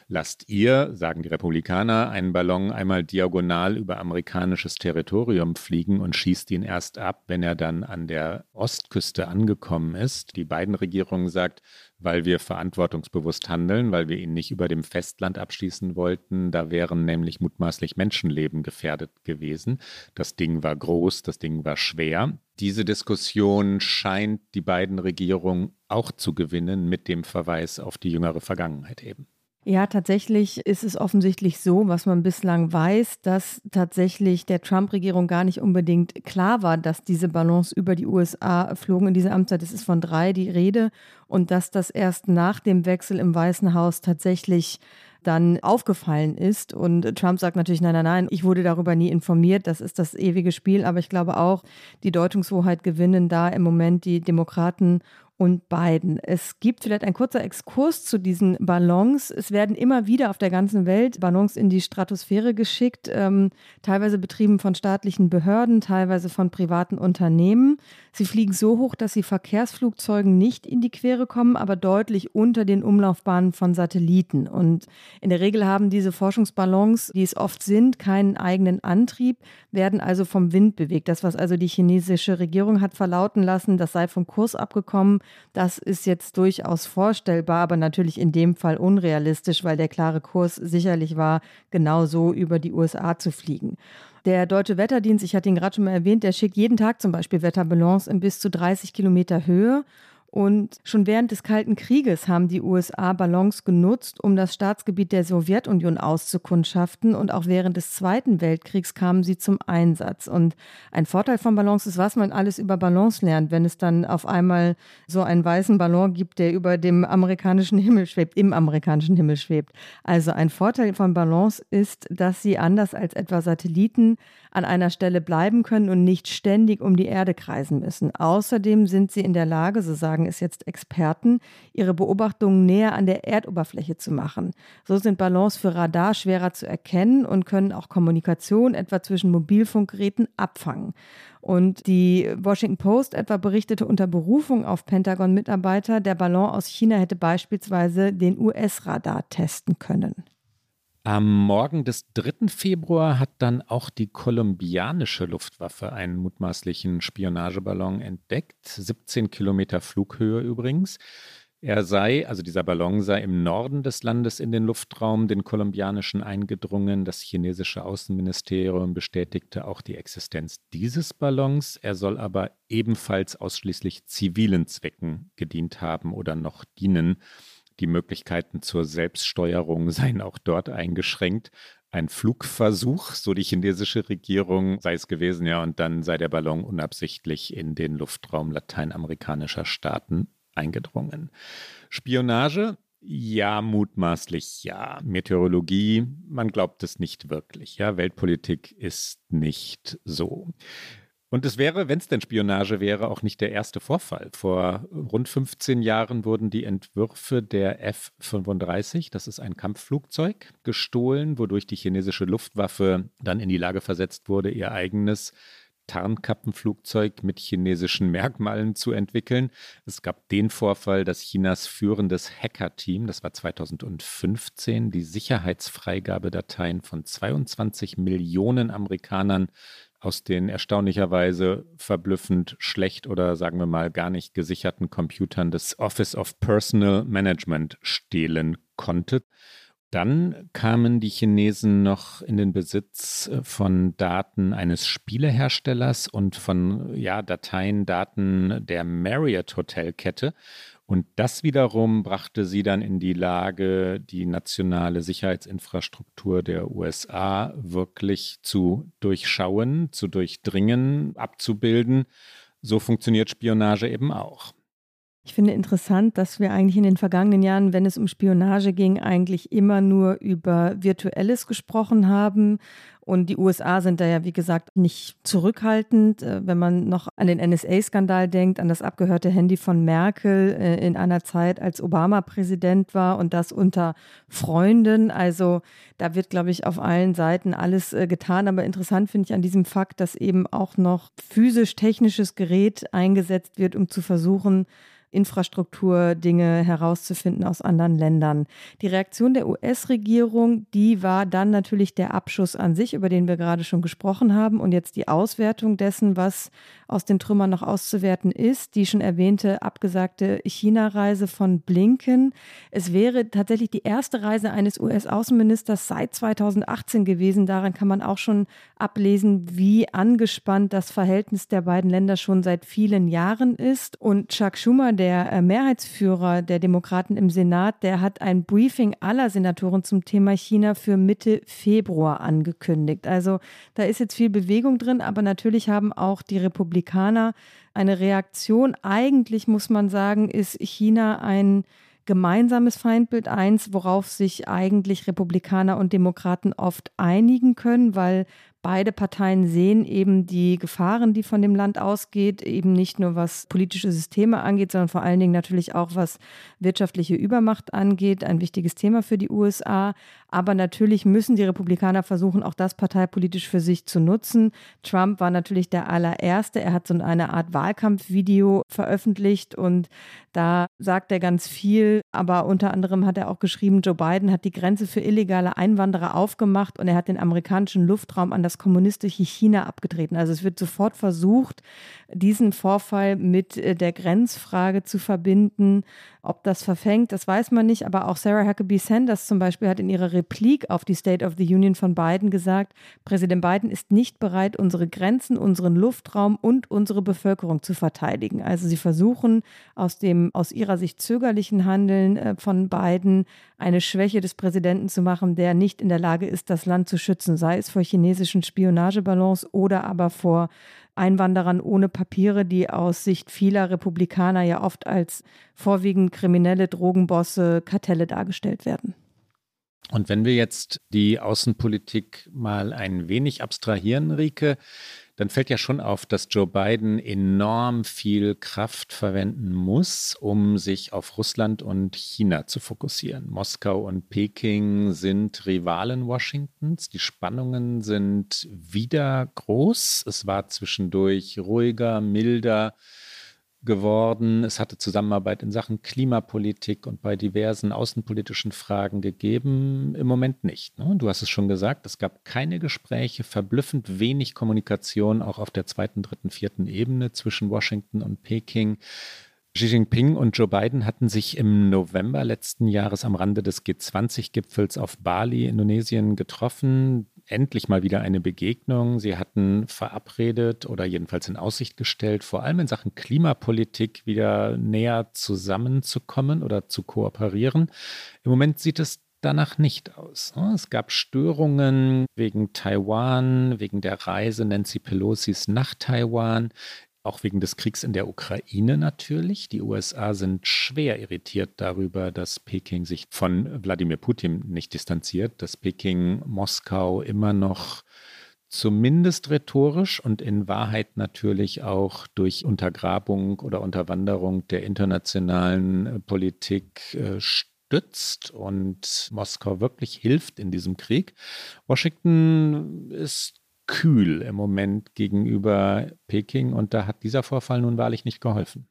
S2: lasst ihr, sagen die Republikaner, einen Ballon einmal diagonal über amerikanisches Territorium fliegen und schießt ihn erst ab, wenn er dann an der Ostküste angekommen ist. Die beiden Regierungen sagt, weil wir verantwortungsbewusst handeln, weil wir ihn nicht über dem Festland abschießen wollten. Da wären nämlich mutmaßlich Menschenleben gefährdet gewesen. Das Ding war groß, das Ding war schwer. Diese Diskussion scheint die beiden Regierungen auch zu gewinnen mit dem Verweis auf die jüngere Vergangenheit eben.
S1: Ja, tatsächlich ist es offensichtlich so, was man bislang weiß, dass tatsächlich der Trump-Regierung gar nicht unbedingt klar war, dass diese Ballons über die USA flogen in dieser Amtszeit. Es ist von drei die Rede und dass das erst nach dem Wechsel im Weißen Haus tatsächlich dann aufgefallen ist. Und Trump sagt natürlich, nein, nein, nein, ich wurde darüber nie informiert. Das ist das ewige Spiel. Aber ich glaube auch, die Deutungshoheit gewinnen da im Moment die Demokraten und Biden. Es gibt vielleicht ein kurzer Exkurs zu diesen Ballons. Es werden immer wieder auf der ganzen Welt Ballons in die Stratosphäre geschickt, ähm, teilweise betrieben von staatlichen Behörden, teilweise von privaten Unternehmen. Sie fliegen so hoch, dass sie Verkehrsflugzeugen nicht in die Quere kommen, aber deutlich unter den Umlaufbahnen von Satelliten. Und in der Regel haben diese Forschungsballons, die es oft sind, keinen eigenen Antrieb, werden also vom Wind bewegt. Das, was also die chinesische Regierung hat verlauten lassen, das sei vom Kurs abgekommen, das ist jetzt durchaus vorstellbar, aber natürlich in dem Fall unrealistisch, weil der klare Kurs sicherlich war, genau so über die USA zu fliegen. Der Deutsche Wetterdienst, ich hatte ihn gerade schon mal erwähnt, der schickt jeden Tag zum Beispiel Wetterballons in bis zu 30 Kilometer Höhe und schon während des Kalten Krieges haben die USA Ballons genutzt, um das Staatsgebiet der Sowjetunion auszukundschaften. Und auch während des Zweiten Weltkriegs kamen sie zum Einsatz. Und ein Vorteil von Ballons ist, was man alles über Ballons lernt, wenn es dann auf einmal so einen weißen Ballon gibt, der über dem amerikanischen Himmel schwebt, im amerikanischen Himmel schwebt. Also ein Vorteil von Ballons ist, dass sie anders als etwa Satelliten an einer Stelle bleiben können und nicht ständig um die Erde kreisen müssen. Außerdem sind sie in der Lage, so sagen sagen es jetzt Experten, ihre Beobachtungen näher an der Erdoberfläche zu machen. So sind Ballons für Radar schwerer zu erkennen und können auch Kommunikation etwa zwischen Mobilfunkgeräten abfangen. Und die Washington Post etwa berichtete unter Berufung auf Pentagon-Mitarbeiter, der Ballon aus China hätte beispielsweise den US-Radar testen können.
S2: Am Morgen des 3. Februar hat dann auch die kolumbianische Luftwaffe einen mutmaßlichen Spionageballon entdeckt. 17 Kilometer Flughöhe übrigens. Er sei, also dieser Ballon sei im Norden des Landes in den Luftraum, den kolumbianischen, eingedrungen. Das chinesische Außenministerium bestätigte auch die Existenz dieses Ballons. Er soll aber ebenfalls ausschließlich zivilen Zwecken gedient haben oder noch dienen. Die Möglichkeiten zur Selbststeuerung seien auch dort eingeschränkt. Ein Flugversuch, so die chinesische Regierung, sei es gewesen, ja, und dann sei der Ballon unabsichtlich in den Luftraum lateinamerikanischer Staaten eingedrungen. Spionage, ja, mutmaßlich ja. Meteorologie, man glaubt es nicht wirklich. Ja, Weltpolitik ist nicht so. Und es wäre, wenn es denn Spionage wäre, auch nicht der erste Vorfall. Vor rund 15 Jahren wurden die Entwürfe der F-35, das ist ein Kampfflugzeug, gestohlen, wodurch die chinesische Luftwaffe dann in die Lage versetzt wurde, ihr eigenes Tarnkappenflugzeug mit chinesischen Merkmalen zu entwickeln. Es gab den Vorfall, dass Chinas führendes Hacker-Team, das war 2015, die Sicherheitsfreigabedateien von 22 Millionen Amerikanern aus den erstaunlicherweise verblüffend schlecht oder sagen wir mal gar nicht gesicherten Computern des Office of Personal Management stehlen konnte. Dann kamen die Chinesen noch in den Besitz äh, von Daten eines Spieleherstellers und von ja, Dateien, Daten der Marriott Hotelkette. Und das wiederum brachte sie dann in die Lage, die nationale Sicherheitsinfrastruktur der USA wirklich zu durchschauen, zu durchdringen, abzubilden. So funktioniert Spionage eben auch.
S1: Ich finde interessant, dass wir eigentlich in den vergangenen Jahren, wenn es um Spionage ging, eigentlich immer nur über Virtuelles gesprochen haben. Und die USA sind da ja, wie gesagt, nicht zurückhaltend. Äh, wenn man noch an den NSA-Skandal denkt, an das abgehörte Handy von Merkel äh, in einer Zeit, als Obama Präsident war und das unter Freunden. Also da wird, glaube ich, auf allen Seiten alles äh, getan. Aber interessant finde ich an diesem Fakt, dass eben auch noch physisch-technisches Gerät eingesetzt wird, um zu versuchen, Infrastrukturdinge herauszufinden aus anderen Ländern. Die Reaktion der US-Regierung, die war dann natürlich der Abschuss an sich, über den wir gerade schon gesprochen haben, und jetzt die Auswertung dessen, was aus den Trümmern noch auszuwerten ist. Die schon erwähnte abgesagte China-Reise von Blinken. Es wäre tatsächlich die erste Reise eines US-Außenministers seit 2018 gewesen. Daran kann man auch schon ablesen, wie angespannt das Verhältnis der beiden Länder schon seit vielen Jahren ist. Und Chuck Schumer, der äh, Mehrheitsführer der Demokraten im Senat, der hat ein Briefing aller Senatoren zum Thema China für Mitte Februar angekündigt. Also da ist jetzt viel Bewegung drin, aber natürlich haben auch die Republikaner eine Reaktion. Eigentlich muss man sagen, ist China ein gemeinsames Feindbild, eins, worauf sich eigentlich Republikaner und Demokraten oft einigen können, weil Beide Parteien sehen eben die Gefahren, die von dem Land ausgeht, eben nicht nur was politische Systeme angeht, sondern vor allen Dingen natürlich auch was wirtschaftliche Übermacht angeht. Ein wichtiges Thema für die USA. Aber natürlich müssen die Republikaner versuchen, auch das parteipolitisch für sich zu nutzen. Trump war natürlich der allererste. Er hat so eine Art Wahlkampfvideo veröffentlicht und da sagt er ganz viel. Aber unter anderem hat er auch geschrieben, Joe Biden hat die Grenze für illegale Einwanderer aufgemacht und er hat den amerikanischen Luftraum an das das kommunistische China abgetreten. Also es wird sofort versucht, diesen Vorfall mit äh, der Grenzfrage zu verbinden. Ob das verfängt, das weiß man nicht. Aber auch Sarah Huckabee Sanders zum Beispiel hat in ihrer Replik auf die State of the Union von Biden gesagt, Präsident Biden ist nicht bereit, unsere Grenzen, unseren Luftraum und unsere Bevölkerung zu verteidigen. Also sie versuchen aus dem aus ihrer Sicht zögerlichen Handeln äh, von Biden eine Schwäche des Präsidenten zu machen, der nicht in der Lage ist, das Land zu schützen, sei es vor chinesischen Spionageballons oder aber vor Einwanderern ohne Papiere, die aus Sicht vieler Republikaner ja oft als vorwiegend kriminelle Drogenbosse, Kartelle dargestellt werden.
S2: Und wenn wir jetzt die Außenpolitik mal ein wenig abstrahieren, Rike, dann fällt ja schon auf, dass Joe Biden enorm viel Kraft verwenden muss, um sich auf Russland und China zu fokussieren. Moskau und Peking sind Rivalen Washingtons. Die Spannungen sind wieder groß. Es war zwischendurch ruhiger, milder geworden. Es hatte Zusammenarbeit in Sachen Klimapolitik und bei diversen außenpolitischen Fragen gegeben. Im Moment nicht. Ne? Du hast es schon gesagt, es gab keine Gespräche, verblüffend wenig Kommunikation, auch auf der zweiten, dritten, vierten Ebene zwischen Washington und Peking. Xi Jinping und Joe Biden hatten sich im November letzten Jahres am Rande des G20-Gipfels auf Bali, Indonesien, getroffen endlich mal wieder eine Begegnung. Sie hatten verabredet oder jedenfalls in Aussicht gestellt, vor allem in Sachen Klimapolitik wieder näher zusammenzukommen oder zu kooperieren. Im Moment sieht es danach nicht aus. Es gab Störungen wegen Taiwan, wegen der Reise Nancy Pelosis nach Taiwan auch wegen des Kriegs in der Ukraine natürlich. Die USA sind schwer irritiert darüber, dass Peking sich von Wladimir Putin nicht distanziert, dass Peking Moskau immer noch zumindest rhetorisch und in Wahrheit natürlich auch durch Untergrabung oder Unterwanderung der internationalen äh, Politik äh, stützt und Moskau wirklich hilft in diesem Krieg. Washington ist kühl im Moment gegenüber Peking und da hat dieser Vorfall nun wahrlich nicht geholfen.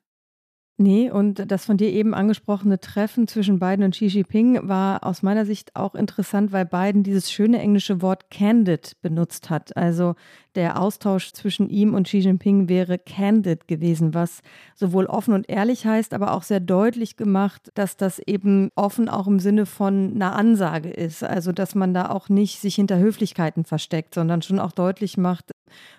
S1: Nee, und das von dir eben angesprochene Treffen zwischen Biden und Xi Jinping war aus meiner Sicht auch interessant, weil Biden dieses schöne englische Wort candid benutzt hat. Also der Austausch zwischen ihm und Xi Jinping wäre candid gewesen, was sowohl offen und ehrlich heißt, aber auch sehr deutlich gemacht, dass das eben offen auch im Sinne von einer Ansage ist. Also dass man da auch nicht sich hinter Höflichkeiten versteckt, sondern schon auch deutlich macht,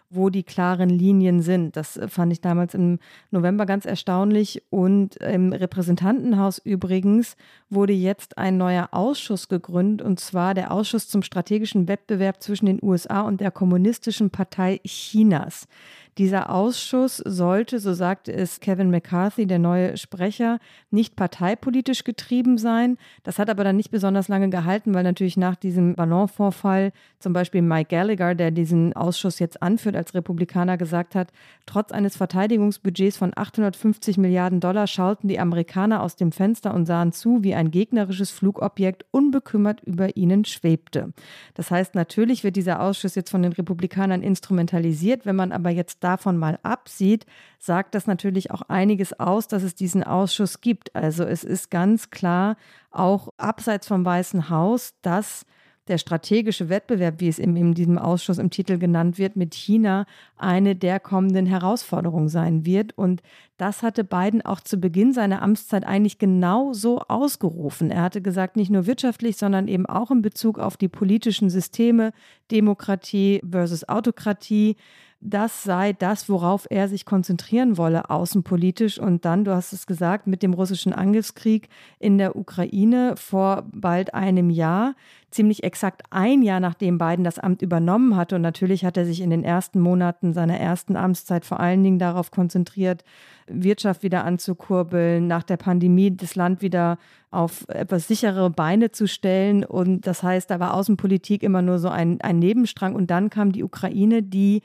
S1: wo die klaren Linien sind. Das äh, fand ich damals im November ganz erstaunlich. Und im Repräsentantenhaus übrigens wurde jetzt ein neuer Ausschuss gegründet, und zwar der Ausschuss zum strategischen Wettbewerb zwischen den USA und der Kommunistischen Partei Chinas. Dieser Ausschuss sollte, so sagte es Kevin McCarthy, der neue Sprecher, nicht parteipolitisch getrieben sein. Das hat aber dann nicht besonders lange gehalten, weil natürlich nach diesem Ballonvorfall zum Beispiel Mike Gallagher, der diesen Ausschuss jetzt anführt als Republikaner, gesagt hat, trotz eines Verteidigungsbudgets von 850 Milliarden Dollar schauten die Amerikaner aus dem Fenster und sahen zu, wie ein gegnerisches Flugobjekt unbekümmert über ihnen schwebte. Das heißt, natürlich wird dieser Ausschuss jetzt von den Republikanern instrumentalisiert. Wenn man aber jetzt davon mal absieht, sagt das natürlich auch einiges aus, dass es diesen Ausschuss gibt. Also es ist ganz klar auch abseits vom Weißen Haus, dass der strategische Wettbewerb, wie es in, in diesem Ausschuss im Titel genannt wird, mit China eine der kommenden Herausforderungen sein wird. Und das hatte Biden auch zu Beginn seiner Amtszeit eigentlich genau so ausgerufen. Er hatte gesagt, nicht nur wirtschaftlich, sondern eben auch in Bezug auf die politischen Systeme, Demokratie versus Autokratie, das sei das, worauf er sich konzentrieren wolle, außenpolitisch. Und dann, du hast es gesagt, mit dem russischen Angriffskrieg in der Ukraine vor bald einem Jahr ziemlich exakt ein Jahr nachdem Biden das Amt übernommen hatte. Und natürlich hat er sich in den ersten Monaten seiner ersten Amtszeit vor allen Dingen darauf konzentriert, Wirtschaft wieder anzukurbeln, nach der Pandemie das Land wieder auf etwas sichere Beine zu stellen. Und das heißt, da war Außenpolitik immer nur so ein, ein Nebenstrang. Und dann kam die Ukraine, die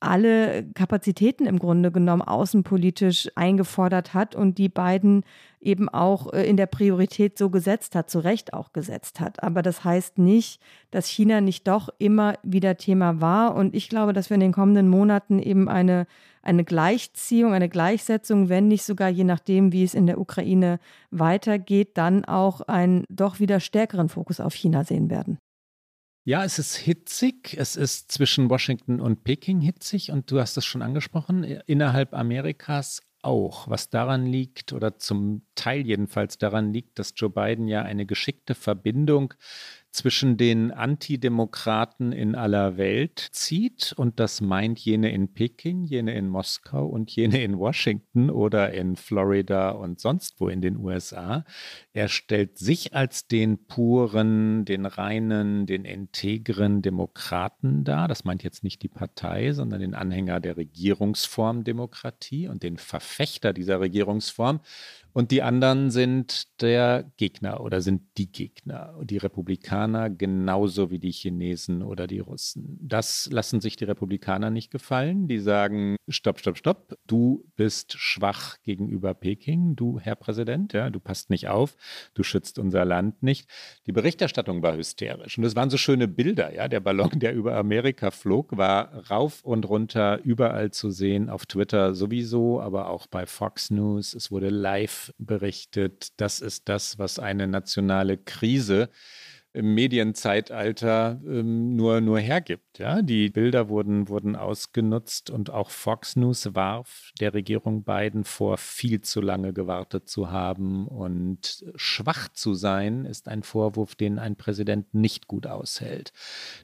S1: alle Kapazitäten im Grunde genommen außenpolitisch eingefordert hat und die beiden eben auch äh, in der Priorität so gesetzt hat, zu Recht auch gesetzt hat. Aber das heißt nicht, dass China nicht doch immer wieder Thema war. Und ich glaube, dass wir in den kommenden Monaten eben eine, eine Gleichziehung, eine Gleichsetzung, wenn nicht sogar je nachdem, wie es in der Ukraine weitergeht, dann auch einen doch wieder stärkeren Fokus auf China sehen werden.
S2: Ja, es ist hitzig. Es ist zwischen Washington und Peking hitzig und du hast es schon angesprochen, innerhalb Amerikas auch. Was daran liegt oder zum Teil jedenfalls daran liegt, dass Joe Biden ja eine geschickte Verbindung zwischen den Antidemokraten in aller Welt zieht und das meint jene in Peking, jene in Moskau und jene in Washington oder in Florida und sonst wo in den USA. Er stellt sich als den puren, den reinen, den integren Demokraten dar. Das meint jetzt nicht die Partei, sondern den Anhänger der Regierungsform Demokratie und den Verfechter dieser Regierungsform. Und die anderen sind der Gegner oder sind die Gegner. Die Republikaner genauso wie die Chinesen oder die Russen. Das lassen sich die Republikaner nicht gefallen. Die sagen, stopp, stopp, stopp. Du bist schwach gegenüber Peking, du Herr Präsident. Ja, du passt nicht auf. Du schützt unser Land nicht. Die Berichterstattung war hysterisch. Und es waren so schöne Bilder. Ja, der Ballon, der über Amerika flog, war rauf und runter überall zu sehen. Auf Twitter sowieso, aber auch bei Fox News. Es wurde live berichtet, das ist das, was eine nationale Krise im Medienzeitalter ähm, nur, nur hergibt. Ja? Die Bilder wurden, wurden ausgenutzt und auch Fox News warf der Regierung Biden vor, viel zu lange gewartet zu haben. Und schwach zu sein, ist ein Vorwurf, den ein Präsident nicht gut aushält.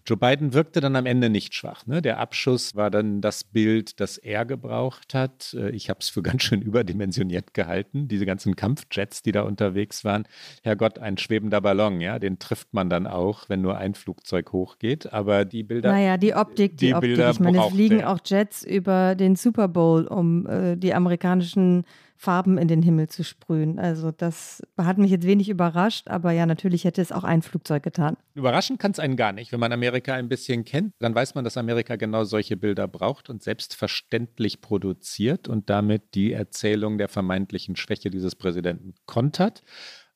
S2: Joe Biden wirkte dann am Ende nicht schwach. Ne? Der Abschuss war dann das Bild, das er gebraucht hat. Äh, ich habe es für ganz schön überdimensioniert gehalten. Diese ganzen Kampfjets, die da unterwegs waren. Herrgott, ein schwebender Ballon, ja, den trifft man man dann auch, wenn nur ein Flugzeug hochgeht. Aber die Bilder.
S1: Naja, die Optik, die, die Optik. Bilder ich meine, es fliegen auch Jets über den Super Bowl, um äh, die amerikanischen Farben in den Himmel zu sprühen. Also das hat mich jetzt wenig überrascht, aber ja, natürlich hätte es auch ein Flugzeug getan.
S2: Überraschen kann es einen gar nicht. Wenn man Amerika ein bisschen kennt, dann weiß man, dass Amerika genau solche Bilder braucht und selbstverständlich produziert und damit die Erzählung der vermeintlichen Schwäche dieses Präsidenten kontert.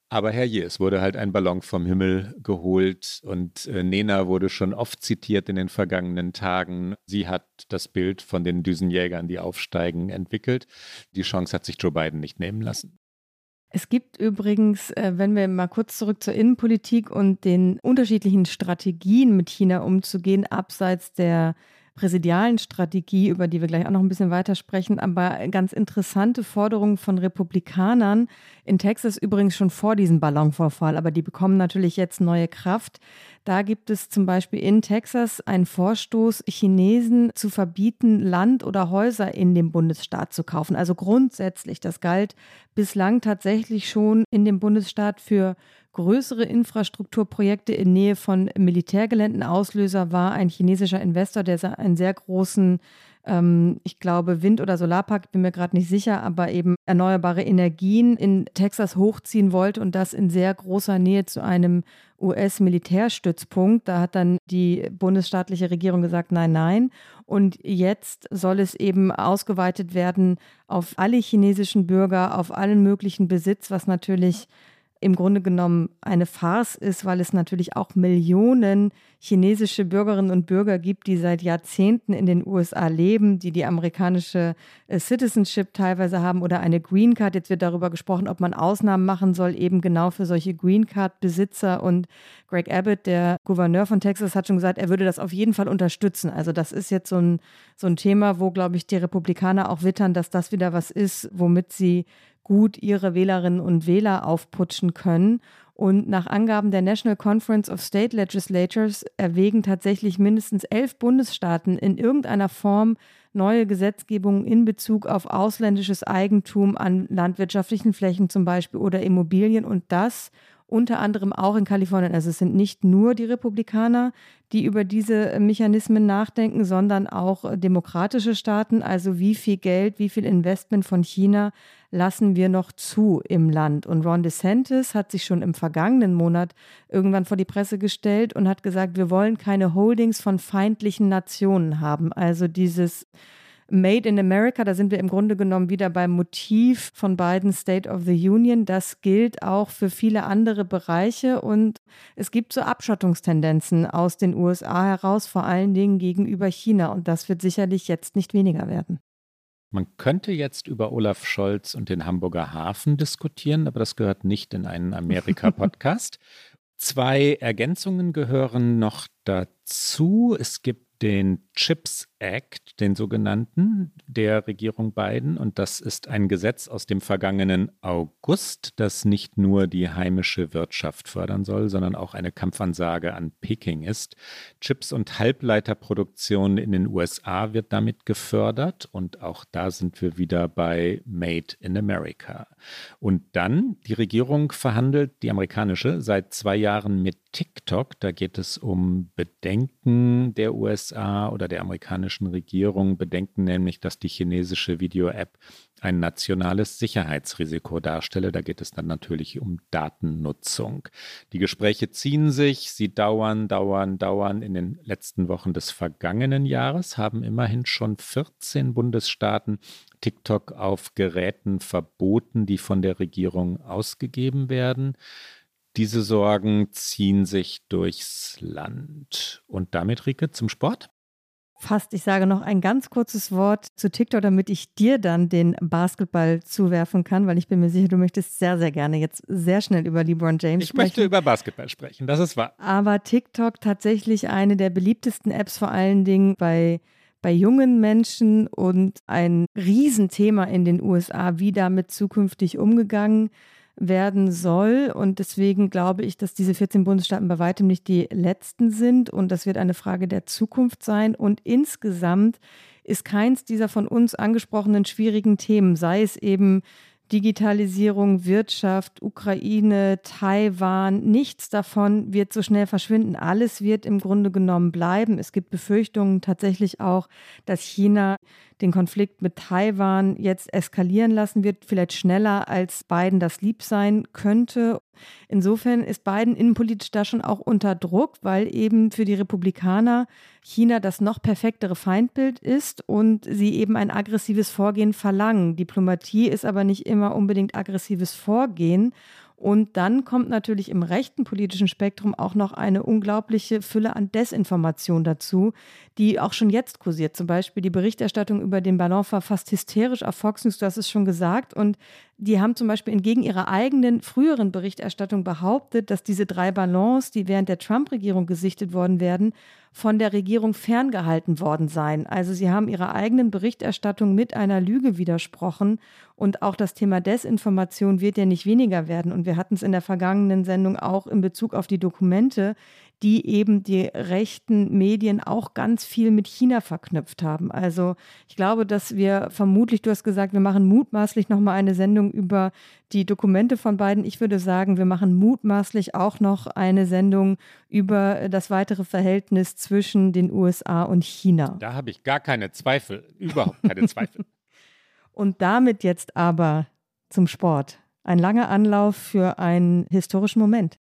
S2: Aber herrje, es wurde halt ein Ballon vom Himmel geholt und äh, Nena wurde schon oft zitiert in den vergangenen Tagen. Sie hat das Bild von den Düsenjägern, die aufsteigen, entwickelt. Die Chance hat sich Joe Biden nicht nehmen lassen.
S1: Es gibt übrigens, äh, wenn wir mal kurz zurück zur Innenpolitik und den unterschiedlichen Strategien mit China umzugehen, abseits der präsidialen Strategie, über die wir gleich auch noch ein bisschen weiter sprechen, aber ganz interessante Forderungen von Republikanern in Texas übrigens schon vor diesem Ballonvorfall, aber die bekommen natürlich jetzt neue Kraft. Da gibt es zum Beispiel in Texas einen Vorstoß, Chinesen zu verbieten, Land oder Häuser in dem Bundesstaat zu kaufen. Also grundsätzlich, das galt bislang tatsächlich schon in dem Bundesstaat für größere Infrastrukturprojekte in Nähe von Militärgeländen. Auslöser war ein chinesischer Investor, der einen sehr großen ähm, ich glaube, Wind- oder Solarpark, bin mir gerade nicht sicher, aber eben erneuerbare Energien in Texas hochziehen wollte und das in sehr großer Nähe zu einem US-Militärstützpunkt. Da hat dann die bundesstaatliche Regierung gesagt, nein, nein. Und jetzt soll es eben ausgeweitet werden auf alle chinesischen Bürger, auf allen möglichen Besitz, was natürlich im Grunde genommen eine Farce ist, weil es natürlich auch Millionen chinesische Bürgerinnen und Bürger gibt, die seit Jahrzehnten in den USA leben, die die amerikanische äh, Citizenship teilweise haben oder eine Green Card. Jetzt wird darüber gesprochen, ob man Ausnahmen machen soll, eben genau für solche Green Card-Besitzer. Und Greg Abbott, der Gouverneur von Texas, hat schon gesagt, er würde das auf jeden Fall unterstützen. Also das ist jetzt so ein, so ein Thema, wo, glaube ich, die Republikaner auch wittern, dass das wieder was ist, womit sie gut ihre Wählerinnen und Wähler aufputschen können. Und nach Angaben der National Conference of State Legislatures erwägen tatsächlich mindestens elf Bundesstaaten in irgendeiner Form neue Gesetzgebungen in Bezug auf ausländisches Eigentum an landwirtschaftlichen Flächen zum Beispiel oder Immobilien und das unter anderem auch in Kalifornien. Also es sind nicht nur die Republikaner, die über diese Mechanismen nachdenken, sondern auch demokratische Staaten. Also wie viel Geld, wie viel Investment von China lassen wir noch zu im Land? Und Ron DeSantis hat sich schon im vergangenen Monat irgendwann vor die Presse gestellt und hat gesagt, wir wollen keine Holdings von feindlichen Nationen haben. Also dieses Made in America, da sind wir im Grunde genommen wieder beim Motiv von beiden State of the Union. Das gilt auch für viele andere Bereiche und es gibt so Abschottungstendenzen aus den USA heraus, vor allen Dingen gegenüber China und das wird sicherlich jetzt nicht weniger werden.
S2: Man könnte jetzt über Olaf Scholz und den Hamburger Hafen diskutieren, aber das gehört nicht in einen Amerika-Podcast. Zwei Ergänzungen gehören noch dazu. Es gibt den CHIPS Act, den sogenannten, der Regierung Biden. Und das ist ein Gesetz aus dem vergangenen August, das nicht nur die heimische Wirtschaft fördern soll, sondern auch eine Kampfansage an Peking ist. Chips- und Halbleiterproduktion in den USA wird damit gefördert. Und auch da sind wir wieder bei Made in America. Und dann, die Regierung verhandelt, die amerikanische, seit zwei Jahren mit TikTok. Da geht es um Bedenken der USA oder der amerikanischen Regierung. Bedenken nämlich, dass die chinesische Video-App ein nationales Sicherheitsrisiko darstelle. Da geht es dann natürlich um Datennutzung. Die Gespräche ziehen sich, sie dauern, dauern, dauern. In den letzten Wochen des vergangenen Jahres haben immerhin schon 14 Bundesstaaten TikTok auf Geräten verboten, die von der Regierung ausgegeben werden. Diese Sorgen ziehen sich durchs Land. Und damit, Rike, zum Sport?
S1: Fast, ich sage noch ein ganz kurzes Wort zu TikTok, damit ich dir dann den Basketball zuwerfen kann, weil ich bin mir sicher, du möchtest sehr, sehr gerne jetzt sehr schnell über LeBron James
S2: ich
S1: sprechen.
S2: Ich möchte über Basketball sprechen, das ist wahr.
S1: Aber TikTok tatsächlich eine der beliebtesten Apps, vor allen Dingen bei bei jungen Menschen und ein Riesenthema in den USA, wie damit zukünftig umgegangen werden soll. Und deswegen glaube ich, dass diese 14 Bundesstaaten bei weitem nicht die letzten sind. Und das wird eine Frage der Zukunft sein. Und insgesamt ist keins dieser von uns angesprochenen schwierigen Themen, sei es eben Digitalisierung, Wirtschaft, Ukraine, Taiwan, nichts davon wird so schnell verschwinden. Alles wird im Grunde genommen bleiben. Es gibt Befürchtungen tatsächlich auch, dass China den Konflikt mit Taiwan jetzt eskalieren lassen wird, vielleicht schneller als Biden das lieb sein könnte. Insofern ist Biden innenpolitisch da schon auch unter Druck, weil eben für die Republikaner China das noch perfektere Feindbild ist und sie eben ein aggressives Vorgehen verlangen. Diplomatie ist aber nicht immer unbedingt aggressives Vorgehen. Und dann kommt natürlich im rechten politischen Spektrum auch noch eine unglaubliche Fülle an Desinformation dazu, die auch schon jetzt kursiert. Zum Beispiel die Berichterstattung über den Ballon war fast hysterisch auf Fox News, du hast es schon gesagt. Und die haben zum Beispiel entgegen ihrer eigenen früheren Berichterstattung behauptet, dass diese drei Ballons, die während der Trump-Regierung gesichtet worden werden, von der Regierung ferngehalten worden seien. Also sie haben ihrer eigenen Berichterstattung mit einer Lüge widersprochen. Und auch das Thema Desinformation wird ja nicht weniger werden. Und wir hatten es in der vergangenen Sendung auch in Bezug auf die Dokumente, die eben die rechten Medien auch ganz viel mit China verknüpft haben. Also ich glaube, dass wir vermutlich, du hast gesagt, wir machen mutmaßlich nochmal eine Sendung über die Dokumente von beiden. Ich würde sagen, wir machen mutmaßlich auch noch eine Sendung über das weitere Verhältnis zwischen den USA und China.
S2: Da habe ich gar keine Zweifel, überhaupt keine Zweifel.
S1: und damit jetzt aber zum Sport. Ein langer Anlauf für einen historischen Moment.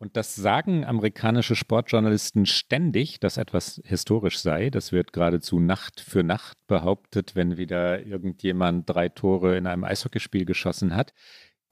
S2: Und das sagen amerikanische Sportjournalisten ständig, dass etwas historisch sei. Das wird geradezu Nacht für Nacht behauptet, wenn wieder irgendjemand drei Tore in einem Eishockeyspiel geschossen hat.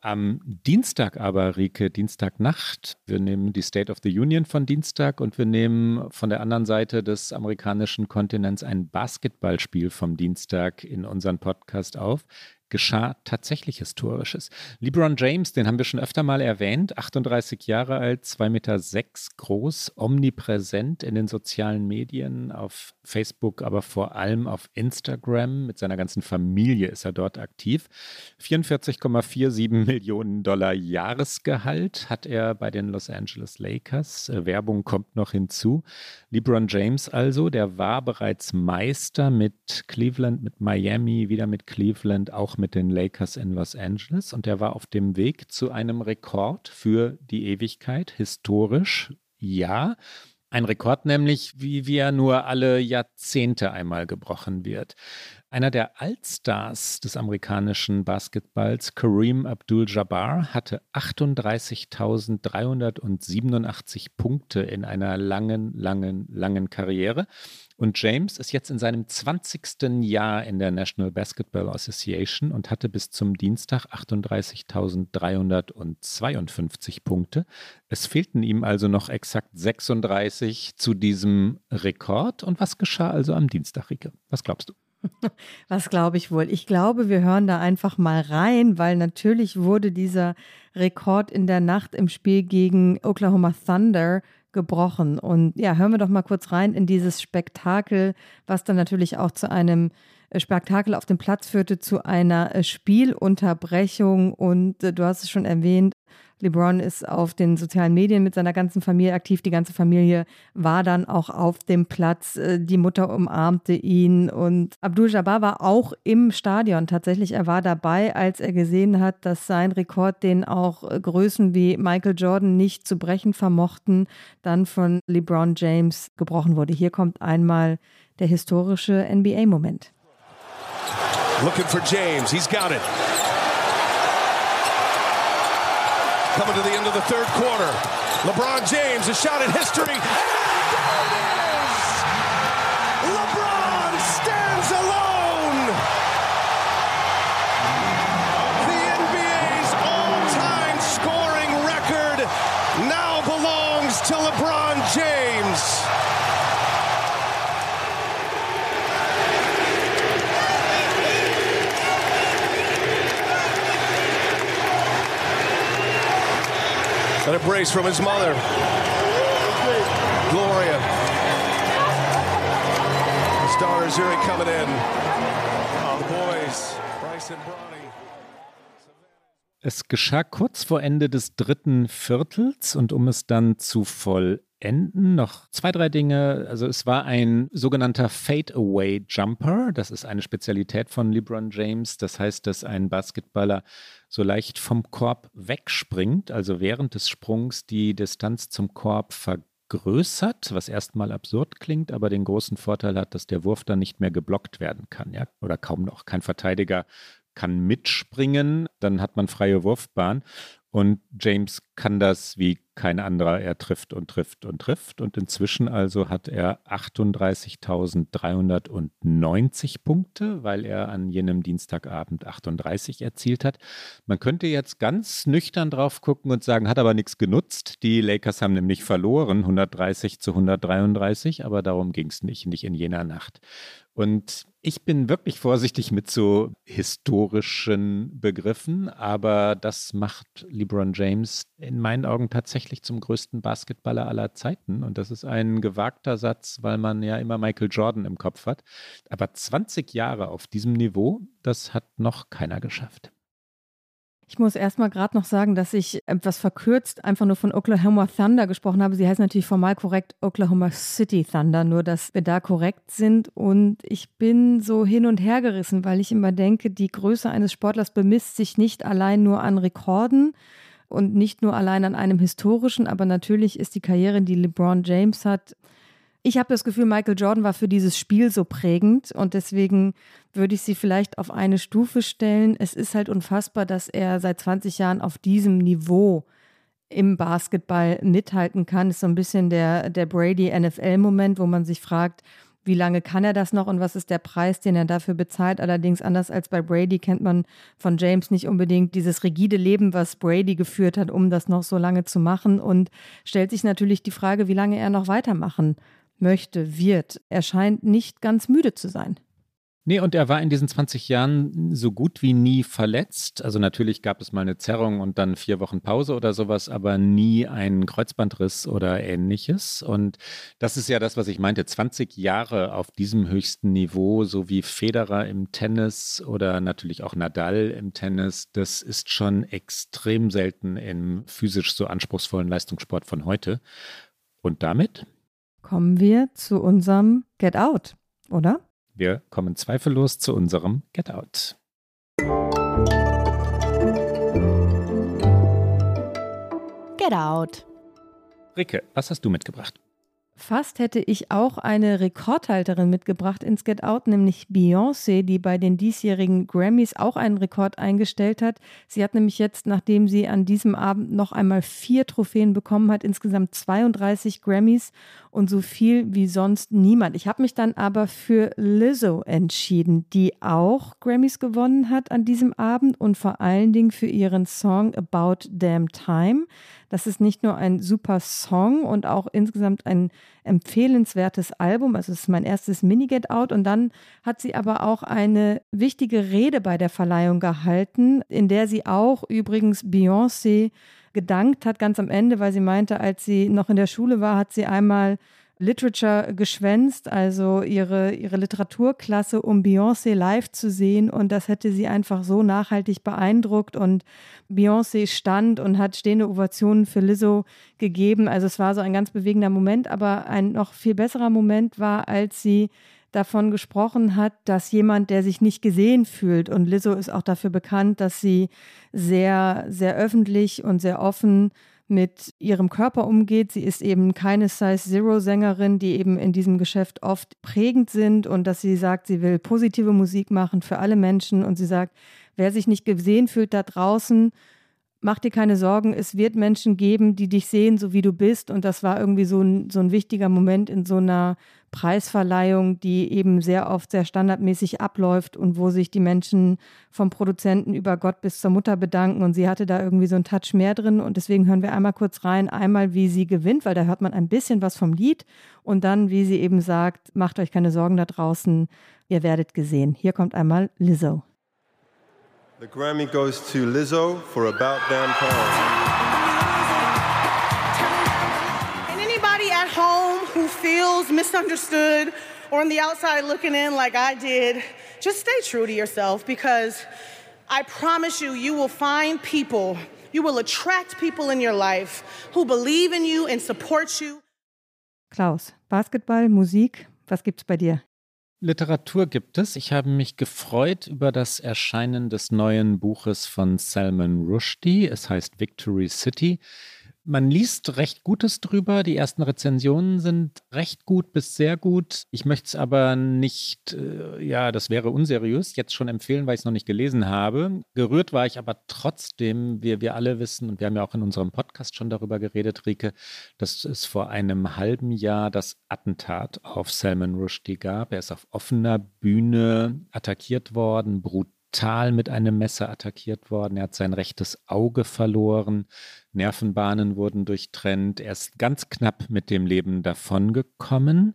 S2: Am Dienstag aber, Rike, Dienstagnacht, wir nehmen die State of the Union von Dienstag und wir nehmen von der anderen Seite des amerikanischen Kontinents ein Basketballspiel vom Dienstag in unseren Podcast auf geschah tatsächlich Historisches. LeBron James, den haben wir schon öfter mal erwähnt, 38 Jahre alt, 2,6 Meter sechs groß, omnipräsent in den sozialen Medien, auf Facebook, aber vor allem auf Instagram. Mit seiner ganzen Familie ist er dort aktiv. 44,47 Millionen Dollar Jahresgehalt hat er bei den Los Angeles Lakers. Äh, Werbung kommt noch hinzu. LeBron James also, der war bereits Meister mit Cleveland, mit Miami, wieder mit Cleveland, auch mit den Lakers in Los Angeles und er war auf dem Weg zu einem Rekord für die Ewigkeit, historisch, ja. Ein Rekord nämlich, wie wir nur alle Jahrzehnte einmal gebrochen wird. Einer der Allstars des amerikanischen Basketballs, Kareem Abdul-Jabbar, hatte 38.387 Punkte in einer langen, langen, langen Karriere. Und James ist jetzt in seinem 20. Jahr in der National Basketball Association und hatte bis zum Dienstag 38.352 Punkte. Es fehlten ihm also noch exakt 36 zu diesem Rekord. Und was geschah also am Dienstag, Rike? Was glaubst du?
S1: Was glaube ich wohl? Ich glaube, wir hören da einfach mal rein, weil natürlich wurde dieser Rekord in der Nacht im Spiel gegen Oklahoma Thunder gebrochen. Und ja, hören wir doch mal kurz rein in dieses Spektakel, was dann natürlich auch zu einem äh, Spektakel auf dem Platz führte, zu einer äh, Spielunterbrechung. Und äh, du hast es schon erwähnt, LeBron ist auf den sozialen Medien mit seiner ganzen Familie aktiv. Die ganze Familie war dann auch auf dem Platz. Äh, die Mutter umarmte ihn und Abdul Jabbar war auch im Stadion. Tatsächlich, er war dabei, als er gesehen hat, dass sein Rekord, den auch Größen wie Michael Jordan nicht zu brechen vermochten, dann von LeBron James gebrochen wurde. Hier kommt einmal der historische NBA-Moment. Looking for James, he's got it. Coming to the end of the third quarter. LeBron James, a shot at history. Embrace from his mother, Gloria. His daughter Zuri coming in. The boys, Bryce and Bronny.
S2: Es geschah kurz vor Ende des dritten Viertels und um es dann zu vollenden, noch zwei, drei Dinge. Also es war ein sogenannter Fade-Away-Jumper. Das ist eine Spezialität von LeBron James. Das heißt, dass ein Basketballer so leicht vom Korb wegspringt, also während des Sprungs die Distanz zum Korb vergrößert, was erstmal absurd klingt, aber den großen Vorteil hat, dass der Wurf dann nicht mehr geblockt werden kann, ja, oder kaum noch. Kein Verteidiger kann mitspringen, dann hat man freie Wurfbahn. Und James kann das wie kein anderer. Er trifft und trifft und trifft. Und inzwischen also hat er 38.390 Punkte, weil er an jenem Dienstagabend 38 erzielt hat. Man könnte jetzt ganz nüchtern drauf gucken und sagen, hat aber nichts genutzt. Die Lakers haben nämlich verloren, 130 zu 133, aber darum ging es nicht, nicht in jener Nacht. Und ich bin wirklich vorsichtig mit so historischen Begriffen, aber das macht LeBron James in meinen Augen tatsächlich zum größten Basketballer aller Zeiten. Und das ist ein gewagter Satz, weil man ja immer Michael Jordan im Kopf hat. Aber 20 Jahre auf diesem Niveau, das hat noch keiner geschafft.
S1: Ich muss erstmal gerade noch sagen, dass ich etwas verkürzt einfach nur von Oklahoma Thunder gesprochen habe. Sie heißt natürlich formal korrekt Oklahoma City Thunder, nur dass wir da korrekt sind. Und ich bin so hin und her gerissen, weil ich immer denke, die Größe eines Sportlers bemisst sich nicht allein nur an Rekorden und nicht nur allein an einem historischen, aber natürlich ist die Karriere, die LeBron James hat, ich habe das Gefühl, Michael Jordan war für dieses Spiel so prägend und deswegen würde ich sie vielleicht auf eine Stufe stellen. Es ist halt unfassbar, dass er seit 20 Jahren auf diesem Niveau im Basketball mithalten kann. Ist so ein bisschen der, der Brady-NFL-Moment, wo man sich fragt, wie lange kann er das noch und was ist der Preis, den er dafür bezahlt. Allerdings anders als bei Brady kennt man von James nicht unbedingt dieses rigide Leben, was Brady geführt hat, um das noch so lange zu machen und stellt sich natürlich die Frage, wie lange er noch weitermachen möchte, wird. Er scheint nicht ganz müde zu sein.
S2: Nee, und er war in diesen 20 Jahren so gut wie nie verletzt. Also natürlich gab es mal eine Zerrung und dann vier Wochen Pause oder sowas, aber nie einen Kreuzbandriss oder ähnliches. Und das ist ja das, was ich meinte. 20 Jahre auf diesem höchsten Niveau, so wie Federer im Tennis oder natürlich auch Nadal im Tennis, das ist schon extrem selten im physisch so anspruchsvollen Leistungssport von heute. Und damit
S1: kommen wir zu unserem Get Out, oder?
S2: Wir kommen zweifellos zu unserem Get Out.
S4: Get Out.
S2: Ricke, was hast du mitgebracht?
S1: Fast hätte ich auch eine Rekordhalterin mitgebracht ins Get Out, nämlich Beyoncé, die bei den diesjährigen Grammys auch einen Rekord eingestellt hat. Sie hat nämlich jetzt, nachdem sie an diesem Abend noch einmal vier Trophäen bekommen hat, insgesamt 32 Grammys und so viel wie sonst niemand. Ich habe mich dann aber für Lizzo entschieden, die auch Grammys gewonnen hat an diesem Abend und vor allen Dingen für ihren Song About Damn Time. Das ist nicht nur ein super Song und auch insgesamt ein empfehlenswertes Album. Also es ist mein erstes Mini-Get Out. Und dann hat sie aber auch eine wichtige Rede bei der Verleihung gehalten, in der sie auch übrigens Beyoncé gedankt hat, ganz am Ende, weil sie meinte, als sie noch in der Schule war, hat sie einmal Literature geschwänzt, also ihre, ihre Literaturklasse, um Beyoncé live zu sehen. Und das hätte sie einfach so nachhaltig beeindruckt. Und Beyoncé stand und hat stehende Ovationen für Lizzo gegeben. Also es war so ein ganz bewegender Moment. Aber ein noch viel besserer Moment war, als sie davon gesprochen hat, dass jemand, der sich nicht gesehen fühlt, und Lizzo ist auch dafür bekannt, dass sie sehr, sehr öffentlich und sehr offen mit ihrem Körper umgeht. Sie ist eben keine Size Zero Sängerin, die eben in diesem Geschäft oft prägend sind und dass sie sagt, sie will positive Musik machen für alle Menschen und sie sagt, wer sich nicht gesehen fühlt da draußen, mach dir keine Sorgen, es wird Menschen geben, die dich sehen, so wie du bist. Und das war irgendwie so ein, so ein wichtiger Moment in so einer Preisverleihung, die eben sehr oft sehr standardmäßig abläuft und wo sich die Menschen vom Produzenten über Gott bis zur Mutter bedanken. Und sie hatte da irgendwie so einen Touch mehr drin. Und deswegen hören wir einmal kurz rein, einmal wie sie gewinnt, weil da hört man ein bisschen was vom Lied. Und dann, wie sie eben sagt, macht euch keine Sorgen da draußen, ihr werdet gesehen. Hier kommt einmal Lizzo.
S5: The Grammy goes to Lizzo for About Damn Time.
S6: And anybody at home who feels misunderstood or on the outside looking in like I did, just stay true to yourself because I promise you, you will find people, you will attract people in your life who believe in you and support you.
S1: Klaus, Basketball, Musik, was gibt's bei dir?
S2: Literatur gibt es. Ich habe mich gefreut über das Erscheinen des neuen Buches von Salman Rushdie. Es heißt Victory City. Man liest recht Gutes drüber. Die ersten Rezensionen sind recht gut bis sehr gut. Ich möchte es aber nicht, äh, ja, das wäre unseriös, jetzt schon empfehlen, weil ich es noch nicht gelesen habe. Gerührt war ich aber trotzdem, wir, wir alle wissen, und wir haben ja auch in unserem Podcast schon darüber geredet, Rike, dass es vor einem halben Jahr das Attentat auf Salman Rushdie gab. Er ist auf offener Bühne attackiert worden, brutal brutal mit einem Messer attackiert worden. Er hat sein rechtes Auge verloren. Nervenbahnen wurden durchtrennt. Er ist ganz knapp mit dem Leben davongekommen.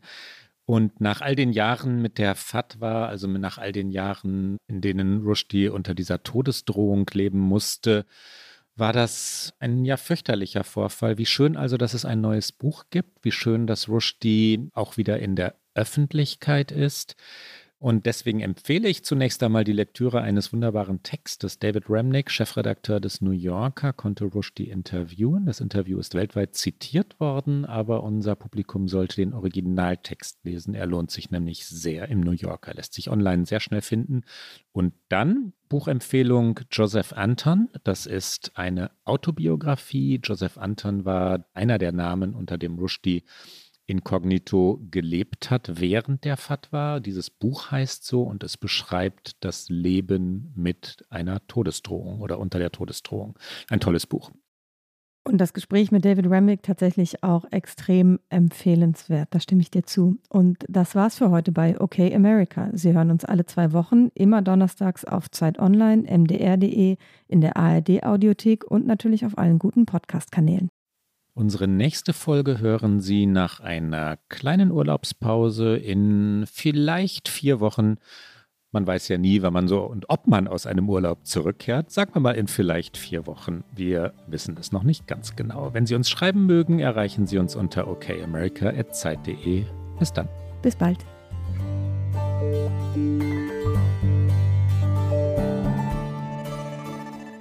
S2: Und nach all den Jahren mit der Fatwa, also nach all den Jahren, in denen Rushdie unter dieser Todesdrohung leben musste, war das ein ja fürchterlicher Vorfall. Wie schön also, dass es ein neues Buch gibt. Wie schön, dass Rushdie auch wieder in der Öffentlichkeit ist. Und deswegen empfehle ich zunächst einmal die Lektüre eines wunderbaren Textes. David Remnick, Chefredakteur des New Yorker, konnte Rushdie interviewen. Das Interview ist weltweit zitiert worden, aber unser Publikum sollte den Originaltext lesen. Er lohnt sich nämlich sehr im New Yorker, lässt sich online sehr schnell finden. Und dann Buchempfehlung Joseph Anton. Das ist eine Autobiografie. Joseph Anton war einer der Namen, unter dem Rushdie inkognito gelebt hat während der Fatwa. Dieses Buch heißt so und es beschreibt das Leben mit einer Todesdrohung oder unter der Todesdrohung. Ein tolles Buch.
S1: Und das Gespräch mit David Remick tatsächlich auch extrem empfehlenswert. Da stimme ich dir zu. Und das war's für heute bei OK America. Sie hören uns alle zwei Wochen, immer donnerstags auf Zeit Online, mdr.de, in der ARD Audiothek und natürlich auf allen guten Podcast-Kanälen.
S2: Unsere nächste Folge hören Sie nach einer kleinen Urlaubspause in vielleicht vier Wochen. Man weiß ja nie, wann man so und ob man aus einem Urlaub zurückkehrt. Sagen wir mal in vielleicht vier Wochen. Wir wissen es noch nicht ganz genau. Wenn Sie uns schreiben mögen, erreichen Sie uns unter okamerica.zeit.de. Bis dann.
S1: Bis bald.